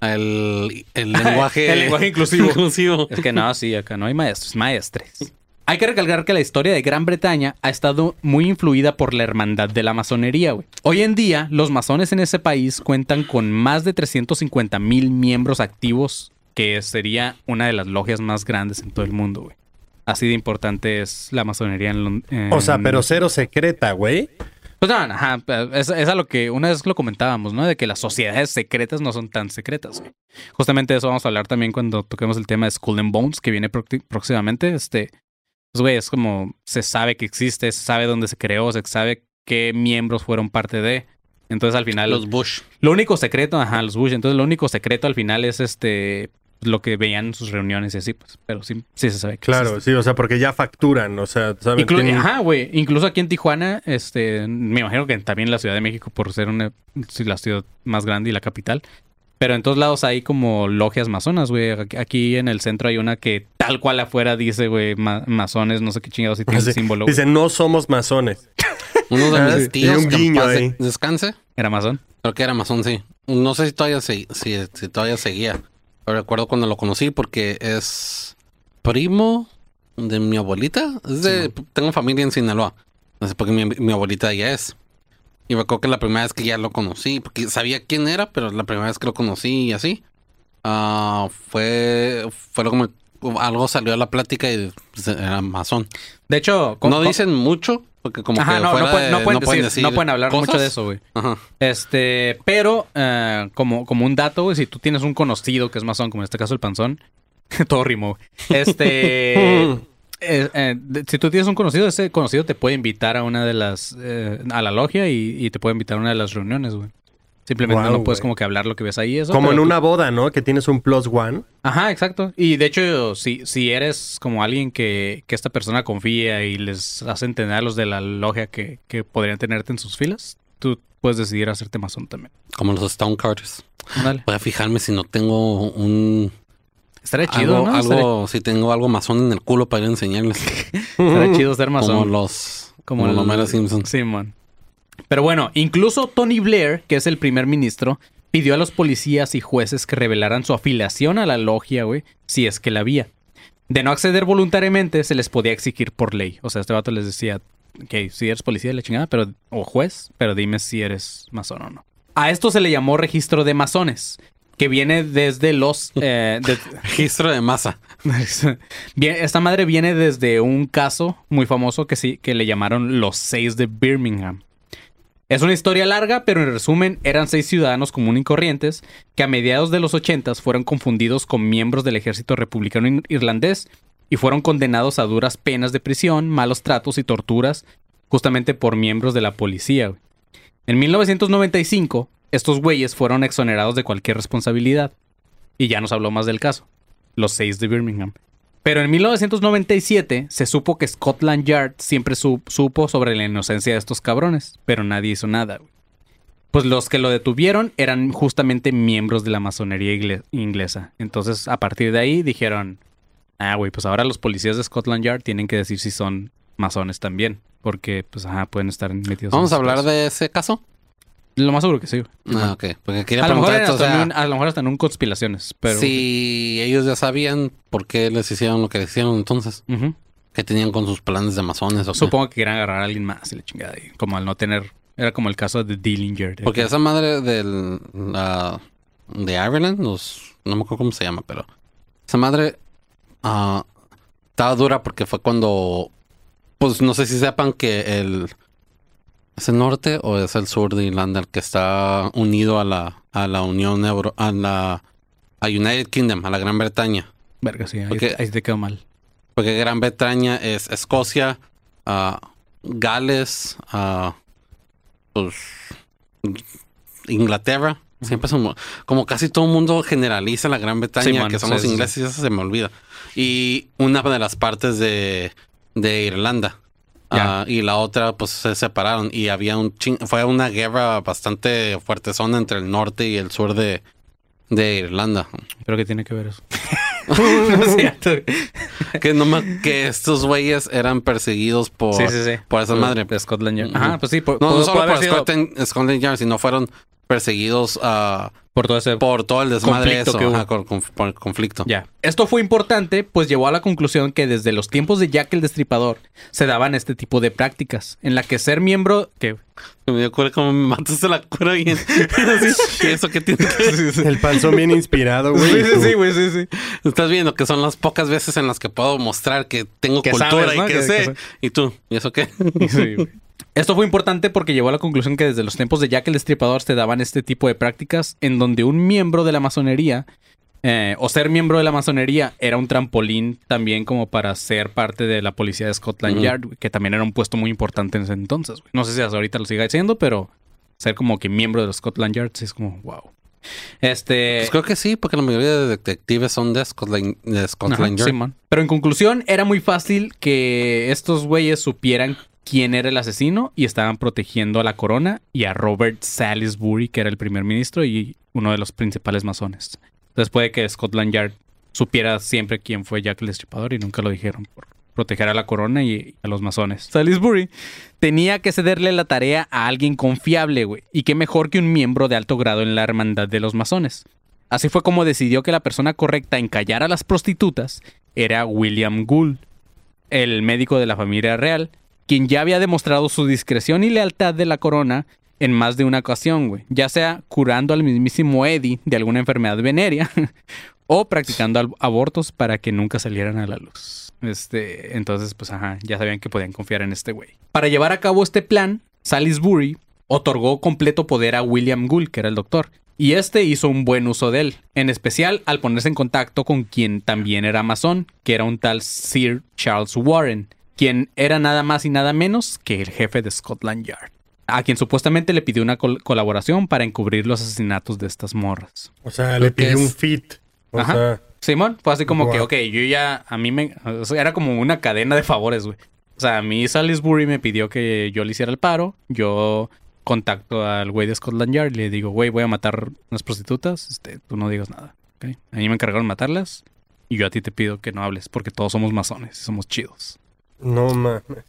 el, el lenguaje, El lenguaje inclusivo. inclusivo. Es que no, sí, acá no hay maestros, maestres. Hay que recalcar que la historia de Gran Bretaña ha estado muy influida por la hermandad de la masonería, güey. Hoy en día, los masones en ese país cuentan con más de 350 mil miembros activos, que sería una de las logias más grandes en todo el mundo, güey. Así de importante es la masonería en... Lon- en- O sea, pero cero secreta, güey. Pues no, ajá, es, es a lo que una vez lo comentábamos, ¿no? De que las sociedades secretas no son tan secretas, güey. Justamente de eso vamos a hablar también cuando toquemos el tema de Skull and Bones, que viene próximamente. Este, pues, güey, es como se sabe que existe, se sabe dónde se creó, se sabe qué miembros fueron parte de. Entonces, al final, Los Bush. lo único secreto, ajá, los Bush. Entonces, lo único secreto al final es este, lo que veían en sus reuniones y así, pues. Pero sí, sí se sabe que Claro, existe. sí, o sea, porque ya facturan, o sea, ¿saben? Inclu- Tienen- Ajá, güey. Incluso aquí en Tijuana, este, me imagino que también la Ciudad de México por ser una sí, la ciudad más grande y la capital. Pero en todos lados hay como logias masonas, güey. Aquí- en el centro hay una que tal cual afuera dice, güey, ma- masones, no sé qué chingados y tiene ese símbolo. Dicen, no somos masones. Uno de Ah, mis sí. tíos, un guiño de- ahí. descanse, ¿Era masón? creo que era masón, sí. No sé si todavía, se- si, si todavía seguía. Recuerdo cuando lo conocí porque es primo de mi abuelita. Es de, tengo familia en Sinaloa. No sé por qué mi, mi abuelita ya es. Y recuerdo que la primera vez que ya lo conocí, porque sabía quién era, pero la primera vez que lo conocí y así, ah, fue, fue como algo salió a la plática y pues, era masón. De hecho, no dicen mucho, porque como Ajá, que no, pueden, de- no pueden decir- no pueden hablar mucho de eso, güey. Este, pero eh, como, como un dato, güey, si tú tienes un conocido que es masón, como en este caso el panzón, todo rimó. Este, eh, eh, si tú tienes un conocido, ese conocido te puede invitar a una de las, eh, a la logia y, y te puede invitar a una de las reuniones, güey. Simplemente no puedes como que hablar lo que ves ahí. Eso, Como en tú- una boda, ¿no? Que tienes un plus one. Ajá, exacto. Y de hecho, si, si eres como alguien que, que esta persona confía y les hace entender a los de la logia que, que podrían tenerte en sus filas, tú puedes decidir hacerte masón también. Como los Stonecutters. Ándale. Voy a fijarme si no tengo un Estaría chido, algo, ¿no? Si tengo algo masón en el culo para ir a enseñarles. Estaría chido ser masón. Como los Como como, el- Homero Simpson. Simón. Pero bueno, incluso Tony Blair, que es el primer ministro, pidió a los policías y jueces que revelaran su afiliación a la logia, güey, si es que la había. De no acceder voluntariamente, se les podía exigir por ley. O sea, este vato les decía, ok, si eres policía, la chingada, pero, o juez, pero dime si eres masón o no. A esto se le llamó registro de masones, que viene desde los... eh, de- Registro de masa. Bien, esta madre viene desde un caso muy famoso que sí, que le llamaron los seis de Birmingham. Es una historia larga, pero en resumen eran seis ciudadanos comunes y corrientes que a mediados de los ochentas fueron confundidos con miembros del ejército republicano irlandés y fueron condenados a duras penas de prisión, malos tratos y torturas justamente por miembros de la policía. En 1995, estos güeyes fueron exonerados de cualquier responsabilidad. Y ya nos habló más del caso. Los seis de Birmingham. Pero en 1997 se supo que Scotland Yard siempre su- supo sobre la inocencia de estos cabrones, pero nadie hizo nada. güey. Pues los que lo detuvieron eran justamente miembros de la masonería inglesa. Entonces, a partir de ahí dijeron, ah, güey, pues ahora los policías de Scotland Yard tienen que decir si son masones también, porque, pues, ajá, pueden estar metidos. Vamos en a hablar de ese caso. Lo más seguro que sí. güey. Ah, ok. Porque quería A lo, mejor preguntar esto, o hasta sea, en un- a lo mejor hasta en un conspiraciones, pero... si ellos ya sabían por qué les hicieron lo que hicieron entonces. Ujú. ¿Qué tenían con sus planes de masones o qué? Supongo que querían agarrar a alguien más y la chingada. y como al no tener. Era como el caso de Dillinger. de Porque que- esa madre del de Ireland, los, no me acuerdo cómo se llama, pero esa madre ah, estaba dura porque fue cuando, pues no sé si sepan que el es el norte o es el sur de Irlanda el que está unido a la a la Unión Euro, a la a United Kingdom, a la Gran Bretaña, Verga, sí. Ahí, porque- ahí te quedó mal. porque Gran Bretaña es Escocia, ah, Gales, ah, pues Inglaterra. Siempre son como casi todo el mundo generaliza la Gran Bretaña, Sí, man, que son sí, los sí. ingleses, y eso se me olvida. Y una de las partes de, de Irlanda. Ah, y la otra, pues se separaron. Y había un chin- fue una guerra bastante fuerte zona entre el norte y el sur de, de Irlanda. Pero que tiene que ver eso. No es cierto. que, no me- que estos güeyes eran perseguidos por, Sí, sí, sí. por esa madre. Scotland Yard. Ajá, pues sí. Por, No, no solo por Scotland Yard, sino fueron perseguidos ah, por todo ese por todo el desmadre Conflicto eso, que hubo. ajá, con- con- por el conflicto. Ya. Esto fue importante, pues llevó a la conclusión que desde los tiempos de Jack el Destripador se daban este tipo de prácticas, en la que ser miembro. que Me acuerdo cómo me mataste la cura ¿y eso que tiene que El panzón bien inspirado, güey. Sí, sí, güey, sí, sí. Estás viendo que son las pocas veces en las que puedo mostrar que tengo Que cultura sabes, y que, Que- sé. que. ¿Y tú? ¿Y eso qué? Sí, güey. Esto fue importante porque llevó a la conclusión que desde los tiempos de Jack el Destripador se daban este tipo de prácticas en donde un miembro de la masonería eh, o ser miembro de la masonería era un trampolín también como para ser parte de la policía de Scotland. Yard, que también era un puesto muy importante en ese entonces. No sé si hasta ahorita lo siga siendo, pero ser como que miembro de los Scotland Yard sí es como wow. Este, Pues creo que sí, porque la mayoría de detectives son de Scotland, de Ajá, Scotland Yard. Pero en conclusión, era muy fácil que estos güeyes supieran quién era el asesino y estaban protegiendo a la corona y a Robert Salisbury, que era el primer ministro y uno de los principales masones. Entonces puede que Scotland Yard supiera siempre quién fue Jack el Destripador y nunca lo dijeron por proteger a la corona y a los masones. Salisbury tenía que cederle la tarea a alguien confiable, güey. Y qué mejor que un miembro de alto grado en la hermandad de los masones. Así fue como decidió que la persona correcta en callar a las prostitutas era William Gould, el médico de la familia real, quien ya había demostrado su discreción y lealtad de la corona en más de una ocasión, güey. Ya sea curando al mismísimo Eddie de alguna enfermedad venérea o practicando abortos para que nunca salieran a la luz. Este, entonces, pues ajá, ya sabían que podían confiar en este güey. Para llevar a cabo este plan, Salisbury otorgó completo poder a William Gould, que era el doctor, y este hizo un buen uso de él, en especial al ponerse en contacto con quien también era masón, que era un tal Sir Charles Warren, quien era nada más y nada menos que el jefe de Scotland Yard, a quien supuestamente le pidió una col- colaboración para encubrir los asesinatos de estas morras. O sea, le pidió es- un fit. O Ajá. sea, Simón, fue así como que, ok, yo ya, a mí me, o sea, era como una cadena de favores, güey. O sea, a mí Salisbury me pidió que yo le hiciera el paro, yo contacto al güey de Scotland Yard y le digo, güey, voy a matar unas prostitutas, este, tú no digas nada, ¿ok? A mí me encargaron matarlas y yo a ti te pido que no hables porque todos somos masones y somos chidos. No mames.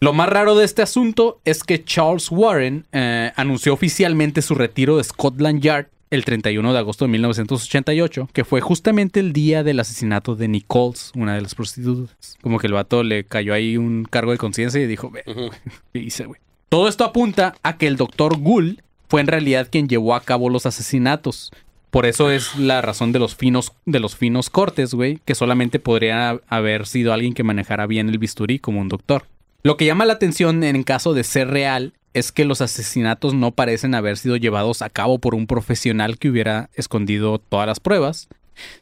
Lo más raro de este asunto es que Charles Warren eh, anunció oficialmente su retiro de Scotland Yard el 31 de agosto de 1988, que fue justamente el día del asesinato de Nichols, una de las prostitutas. Como que el vato le cayó ahí un cargo de conciencia y dijo, ve. ¿qué hice, güey? Todo esto apunta a que el doctor Gould fue en realidad quien llevó a cabo los asesinatos. Por eso es la razón de los finos, de los finos cortes, güey, que solamente podría haber sido alguien que manejara bien el bisturí como un doctor. Lo que llama la atención en caso de ser real es que los asesinatos no parecen haber sido llevados a cabo por un profesional que hubiera escondido todas las pruebas,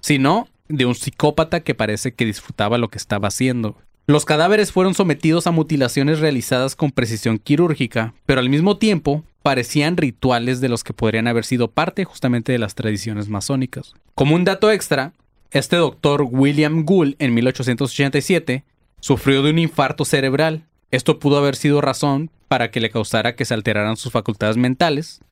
sino de un psicópata que parece que disfrutaba lo que estaba haciendo. Los cadáveres fueron sometidos a mutilaciones realizadas con precisión quirúrgica, pero al mismo tiempo parecían rituales de los que podrían haber sido parte justamente de las tradiciones masónicas. Como un dato extra, este doctor William Gould en 1887 sufrió de un infarto cerebral. Esto pudo haber sido razón para que le causara que se alteraran sus facultades mentales,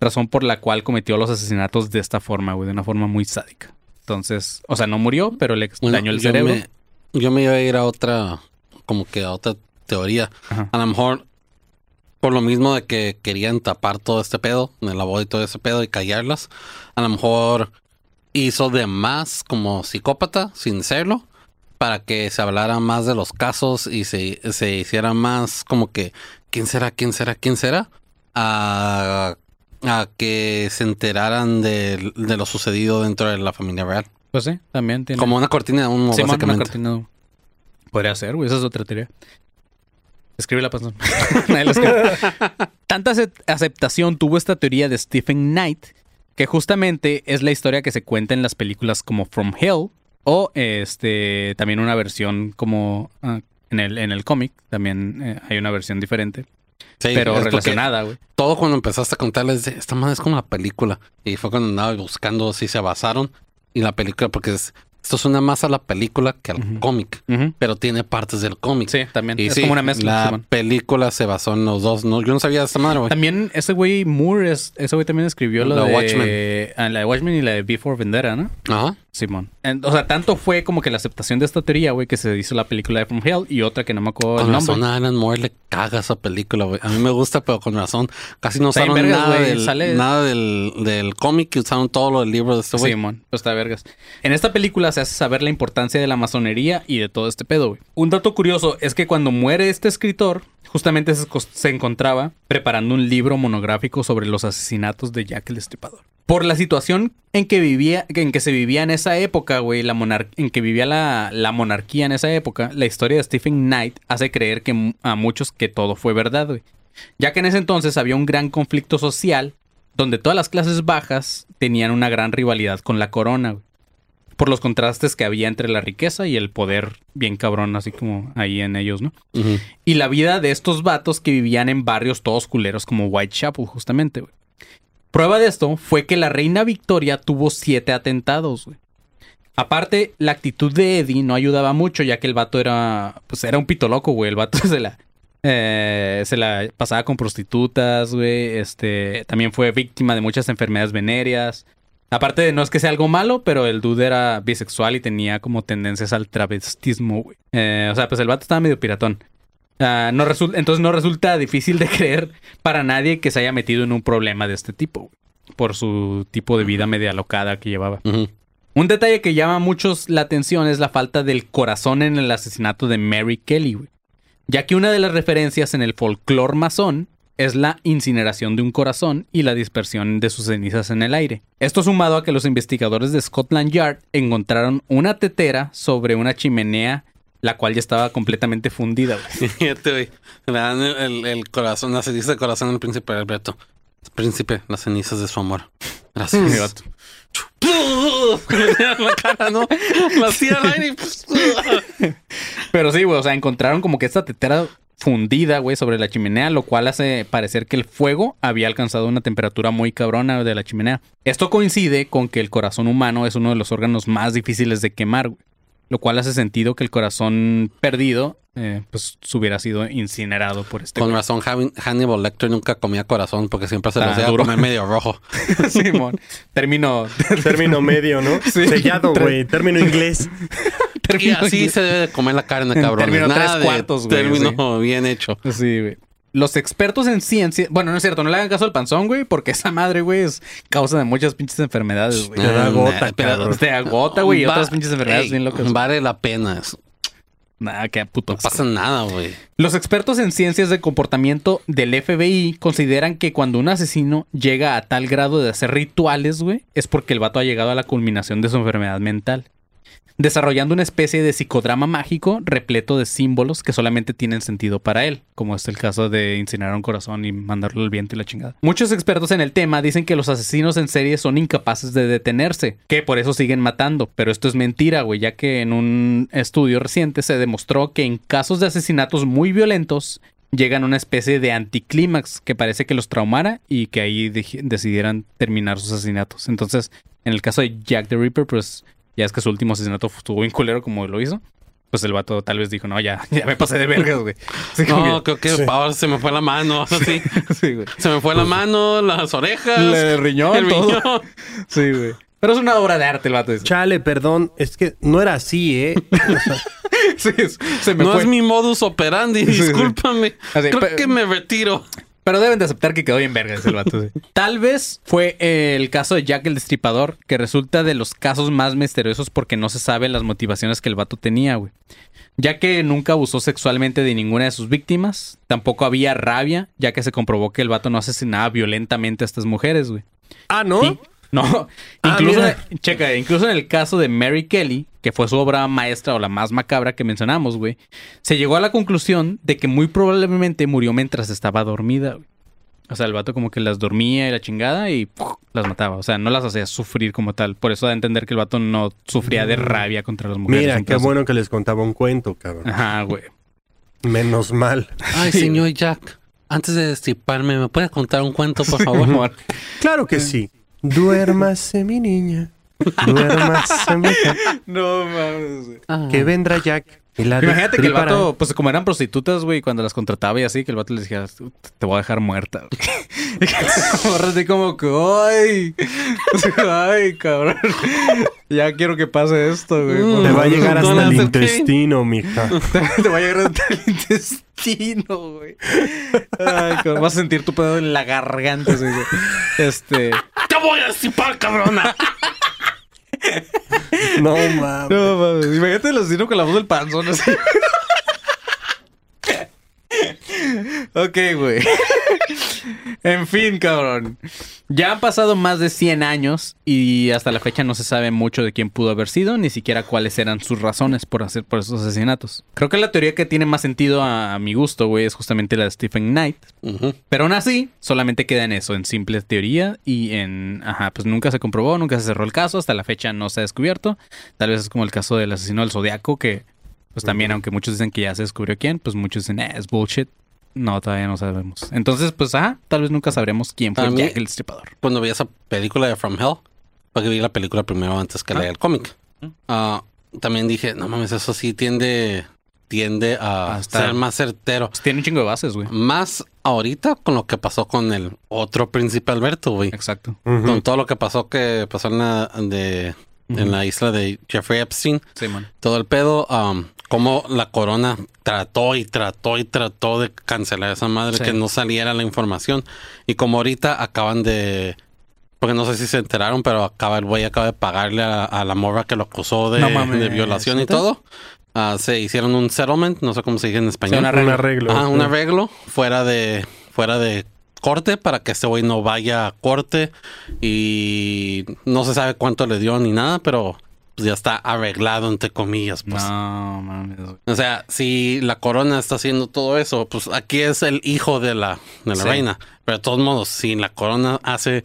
razón por la cual cometió los asesinatos de esta forma, güey, de una forma muy sádica. Entonces, o sea, no murió, pero le Bueno, dañó el cerebro. Me, yo me iba a ir a otra, como que a otra teoría. Ajá. A lo mejor, por lo mismo de que querían tapar todo este pedo, en la boda y todo ese pedo y callarlas, a lo mejor hizo de más como psicópata, sin serlo, para que se hablara más de los casos y se, se hiciera más como que, ¿quién será? ¿quién será? ¿quién será? A, a que se enteraran de, de lo sucedido dentro de la familia real. Pues sí, también tiene. Como una cortina de humo, una básicamente. cortina de humo. Podría ser, güey. Esa es otra teoría. Escribe la pasión. Tanta acep- aceptación tuvo esta teoría de Stephen Knight que justamente es la historia que se cuenta en las películas como From Hell o este también una versión como ah, en el en el cómic también eh, hay una versión diferente, Sí, pero relacionada, güey. Todo cuando empezaste a contarles, esta madre es como la película. Y fue cuando andaba buscando si se basaron. Y la película, porque es- esto suena más a la película que al cómic. Pero tiene partes del cómic. Sí, también. Y es sí, como una mezcla. La película se basó en los dos. No, yo no sabía de esta madre, güey. También ese güey Moore, es- ese güey también escribió la, La de Watchmen. ah, la de Watchmen y la de Before Vendetta, ¿no? Ajá. Simón. En- O sea, tanto fue como que la aceptación de esta teoría, güey, que se hizo la película de From Hell y otra que no me acuerdo el Con nombre. razón a Alan Moore le caga esa película, güey. A mí me gusta, pero con razón. Casi no usaron vergas, nada, del, Sale- nada del, del cómic y usaron todo lo del libro de este güey. Simón, pues está vergas. En esta película se hace saber la importancia de la masonería y de todo este pedo, güey. Un dato curioso es que cuando muere este escritor, justamente se, encontraba preparando un libro monográfico sobre los asesinatos de Jack el Destripador. Por la situación en que vivía, en que se vivía en esa época, güey, la en que vivía la, la monarquía en esa época, la historia de Stephen Knight hace creer que a muchos que todo fue verdad, güey. Ya que en ese entonces había un gran conflicto social donde todas las clases bajas tenían una gran rivalidad con la corona, güey. Por los contrastes que había entre la riqueza y el poder bien cabrón, así como ahí en ellos, ¿no? Y la vida de estos vatos que vivían en barrios todos culeros como Whitechapel, justamente, güey. Prueba de esto fue que la reina Victoria tuvo siete atentados, güey. Aparte, la actitud de Eddie no ayudaba mucho, ya que el vato era, pues era un pito loco, güey. El vato se la, eh, se la pasaba con prostitutas, güey. Este, también fue víctima de muchas enfermedades venéreas. Aparte de no es que sea algo malo, pero el dude era bisexual y tenía como tendencias al travestismo, güey. Eh, o sea, pues el vato estaba medio piratón. Ah, no resul- entonces no resulta difícil de creer para nadie que se haya metido en un problema de este tipo, güey, por su tipo de vida media alocada que llevaba. Un detalle que llama a muchos la atención es la falta del corazón en el asesinato de Mary Kelly, güey. Ya que una de las referencias en el folclore masón es la incineración de un corazón y la dispersión de sus cenizas en el aire. Esto sumado a que los investigadores de Scotland Yard encontraron una tetera sobre una chimenea, la cual ya estaba completamente fundida, güey. Le dan el, corazón, la ceniza de corazón al príncipe Alberto. Príncipe, las cenizas de su amor. Gracias. la cara, ¿no? La hacía al aire pues, Pero sí, güey, o sea, encontraron como que esta tetera fundida, güey, sobre la chimenea, lo cual hace parecer que el fuego había alcanzado una temperatura muy cabrona de la chimenea. Esto coincide con que el corazón humano es uno de los órganos más difíciles de quemar, güey. Lo cual hace sentido que el corazón perdido, eh, pues, hubiera sido incinerado por este Con güey. razón, Hannibal Lecter nunca comía corazón porque siempre se lo Ah, hacía duro. comer medio rojo. Simón. Término. Término medio, ¿no? Sí. Sellado, güey. Término inglés. Y así se debe de comer la carne, cabrón. Término Nada tres cuartos, güey, Término bien hecho. Sí, güey. Los expertos en ciencia. Bueno, no es cierto, no le hagan caso al panzón, güey, porque esa madre, güey, es causa de muchas pinches enfermedades, güey. Te da Ah, pero-. Te agota, güey, y otras pinches enfermedades Ey, bien locas. Vale la pena. eso. Nada, qué puto. No asco. pasa nada, güey. Los expertos en ciencias de comportamiento del FBI consideran que cuando un asesino llega a tal grado de hacer rituales, güey, es porque el vato ha llegado a la culminación de su enfermedad mental. Desarrollando una especie de psicodrama mágico repleto de símbolos que solamente tienen sentido para él, como es el caso de incinerar un corazón y mandarlo al viento y la chingada. Muchos expertos en el tema dicen que los asesinos en serie son incapaces de detenerse, que por eso siguen matando, pero esto es mentira, güey, ya que en un estudio reciente se demostró que en casos de asesinatos muy violentos llegan a una especie de anticlímax que parece que los traumara y que ahí decidieran terminar sus asesinatos. Entonces, en el caso de Jack the Ripper, pues ya es que su último asesinato estuvo bien culero como lo hizo. Pues el vato tal vez dijo, no, ya, ya me pasé de vergas, güey. No, que- creo que ahora se me fue la mano. Así. sí, güey. Se me fue la mano, las orejas. El riñón, el todo. riñón. Sí, güey. Pero es una obra de arte el vato ese. Chale, perdón. Es que no era así, ¿eh? Sí, es- se me No fue. es mi modus operandi, Sí, sí. discúlpame. Así, Creo que me retiro. Pero deben de aceptar que quedó bien verga ese vato. sí. Tal vez fue eh, el caso de Jack el Destripador, que resulta de los casos más misteriosos porque no se saben las motivaciones que el vato tenía, güey. Ya que nunca abusó sexualmente de ninguna de sus víctimas, tampoco había rabia, ya que se comprobó que el vato no asesinaba violentamente a estas mujeres, güey. ah, ¿no? Y- no, Ah, incluso, mira. checa, incluso en el caso de Mary Kelly, que fue su obra maestra o la más macabra que mencionamos, güey, se llegó a la conclusión de que muy probablemente murió mientras estaba dormida, güey. O sea, el vato como que las dormía y la chingada y ¡puf! las mataba. O sea, no las hacía sufrir como tal. Por eso da a entender que el vato no sufría de rabia contra las mujeres. Mira, qué bueno que les contaba un cuento, cabrón. Ajá, güey. Menos mal. Ay, señor Jack, antes de destriparme, ¿me puede contar un cuento, por favor? Claro que sí. Duérmase, mi niña. Duérmase, mi hija. no mames. Ah. Que vendrá Jack Imagínate que el vato, pues como eran prostitutas, güey, cuando las contrataba y así, que el vato les decía, te voy a dejar muerta. Así como que, ay, ay, cabrón. Ya quiero que pase esto, güey. Mm. Te va a llegar hasta el intestino, mija. Te va a llegar hasta el intestino, güey. Ay, cabrón, vas a sentir tu pedo en la garganta, güey. Este. ¡Te voy a destipar, cabrona! No mames. No mames, imagínate el asesino con la voz del panzón así. ok, güey. en fin, cabrón. Ya han pasado más de 100 años y hasta la fecha no se sabe mucho de quién pudo haber sido, ni siquiera cuáles eran sus razones por hacer por esos asesinatos. Creo que la teoría que tiene más sentido a, mi gusto, güey, es justamente la de Stephen Knight. Pero aún así, solamente queda en eso, en simple teoría y en... Ajá, pues nunca se comprobó, nunca se cerró el caso, hasta la fecha no se ha descubierto. Tal vez es como el caso del asesino del Zodiaco, que pues también, aunque muchos dicen que ya se descubrió quién, pues muchos dicen, eh, es bullshit. No, todavía no sabemos. Entonces, pues, ajá, tal vez nunca sabremos quién fue A mí- Jack el Destripador. Cuando vi esa película de From Hell, porque vi la película primero antes que Ah. leer el cómic. Ah, también dije, no mames, eso sí tiende, tiende a ser más certero. Pues tiene un chingo de bases, güey. Más ahorita con lo que pasó con el otro príncipe Alberto, güey. Exacto. Con todo lo que pasó que pasó en la, de, en la isla de Jeffrey Epstein. Sí, man. Todo el pedo, um, como la corona trató y trató y trató de cancelar esa madre, Sí. que no saliera la información. Y como ahorita acaban de... Porque no sé si se enteraron, pero acaba el güey acaba de pagarle a, a la morra que lo acusó de, No mames, de violación y todo. Ah, se hicieron un settlement, no sé cómo se dice en español. un Un arreglo. arreglo. Ajá, un arreglo fuera de fuera de corte para que este güey no vaya a corte y no se sabe cuánto le dio ni nada, pero pues, ya está arreglado entre comillas, pues. No, mames. O sea, si la corona está haciendo todo eso, pues aquí es el hijo de la, de la Sí. reina. Pero de todos modos, si la corona hace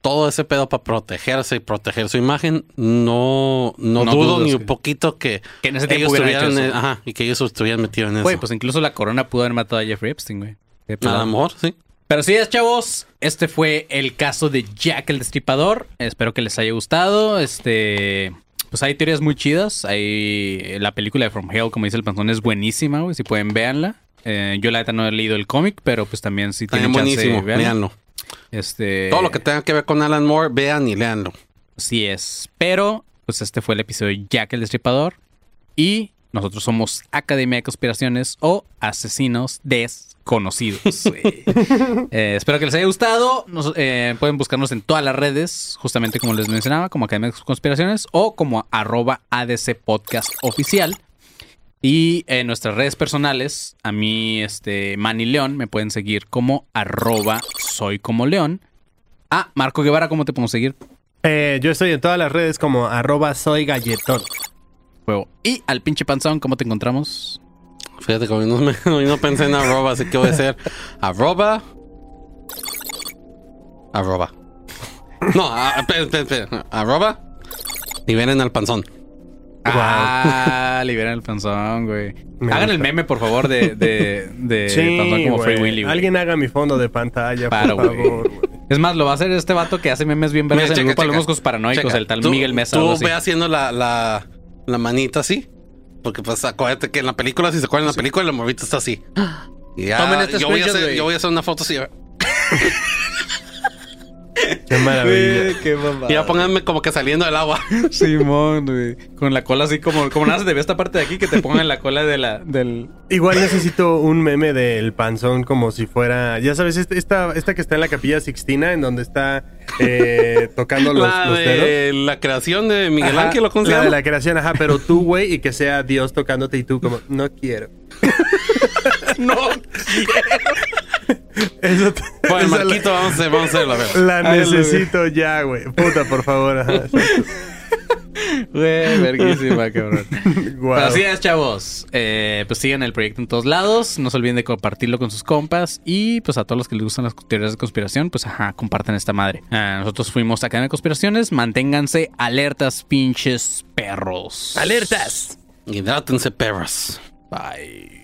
todo ese pedo para protegerse y proteger su imagen, no, no, No dudo ni un que- poquito que, Que en ese tiempo ellos estuvieran, ajá, y que ellos estuvieran metidos en eso. Pues incluso la corona pudo haber matado a Jeffrey Epstein, güey. A lo mejor, sí. Pero sí es, chavos. Este fue el caso de Jack el Destripador. Espero que les haya gustado. Este. Pues hay teorías muy chidas. Hay. La película de From Hell, como dice el panzón, es buenísima, güey. Si pueden, véanla. Eh, yo la neta no he leído el cómic, pero pues también si También tienen chance, buenísimo, véanla. véanlo. Este. Todo lo que tenga que ver con Alan Moore, vean y leanlo. Así es. Pero, pues este fue el episodio de Jack el Destripador. Y nosotros somos Academia de Conspiraciones o Asesinos Desconocidos. Güey. Eh, espero que les haya gustado. Nos- eh, pueden buscarnos en todas las redes, justamente como les mencionaba, como Academia de Conspiraciones o como arroba ADC Podcast Oficial. Y en nuestras redes personales, a mí, este, Manny León, me pueden seguir como arroba soy como León. Ah, Marco Guevara, ¿cómo te podemos seguir? Eh, yo estoy en todas las redes como arroba soy galletón. Juego. Y al pinche panzón, ¿cómo te encontramos? Fíjate que hoy no, me- hoy no pensé en arroba, así que voy a hacer arroba. Arroba. No, a- espera, espera, espera. Arroba. Ven al panzón. Ah, liberan el panzón, güey. Me Hagan gusta. el meme, por favor, de, de, de panzón como. Free Willy. güey. Alguien haga mi fondo de pantalla, Paro, por güey. favor. güey. Es más, lo va a hacer este vato que hace memes bien verdes en el checa, grupo de los moscos paranoicos, Checa, el tal tú- Miguel Mesa. Tú así. ve haciendo la, la, la manita así. Porque pues acuérdate que en la película, si se acuerdan en la película, el morrito está así. Y ya, Tomen yo, voy a hacer, yo voy a hacer una foto así. Qué maravilla. Qué mamada. Y ya pónganme como que saliendo del agua. Simón, güey. Con la cola así como, como nada se te ve esta parte de aquí que te pongan la cola de la, del. Igual necesito un meme del panzón como si fuera, ya sabes, este- esta, esta que está en la capilla Sixtina, en donde está eh, tocando los, la los de la creación de Miguel Ajá, Ángel, ¿o ¿cómo se la de la creación, ajá, pero tú, güey, y que sea Dios tocándote y tú como, no quiero. No. Eso te- Bueno, esa Marquito, vamos a hacer, vamos a ver. La, la Ay, necesito ya, güey. Puta, por favor. ajá. Güey, verguísima, cabrón. Pero así es, chavos. Eh, pues sigan el proyecto en todos lados. No se olviden de compartirlo con sus compas. Y pues a todos los que les gustan las teorías de conspiración, pues ajá, compartan esta madre. Ah, nosotros fuimos a Cadena de Conspiraciones. Manténganse alertas, pinches perros. ¡Alertas! Hidrátense, perros. Bye.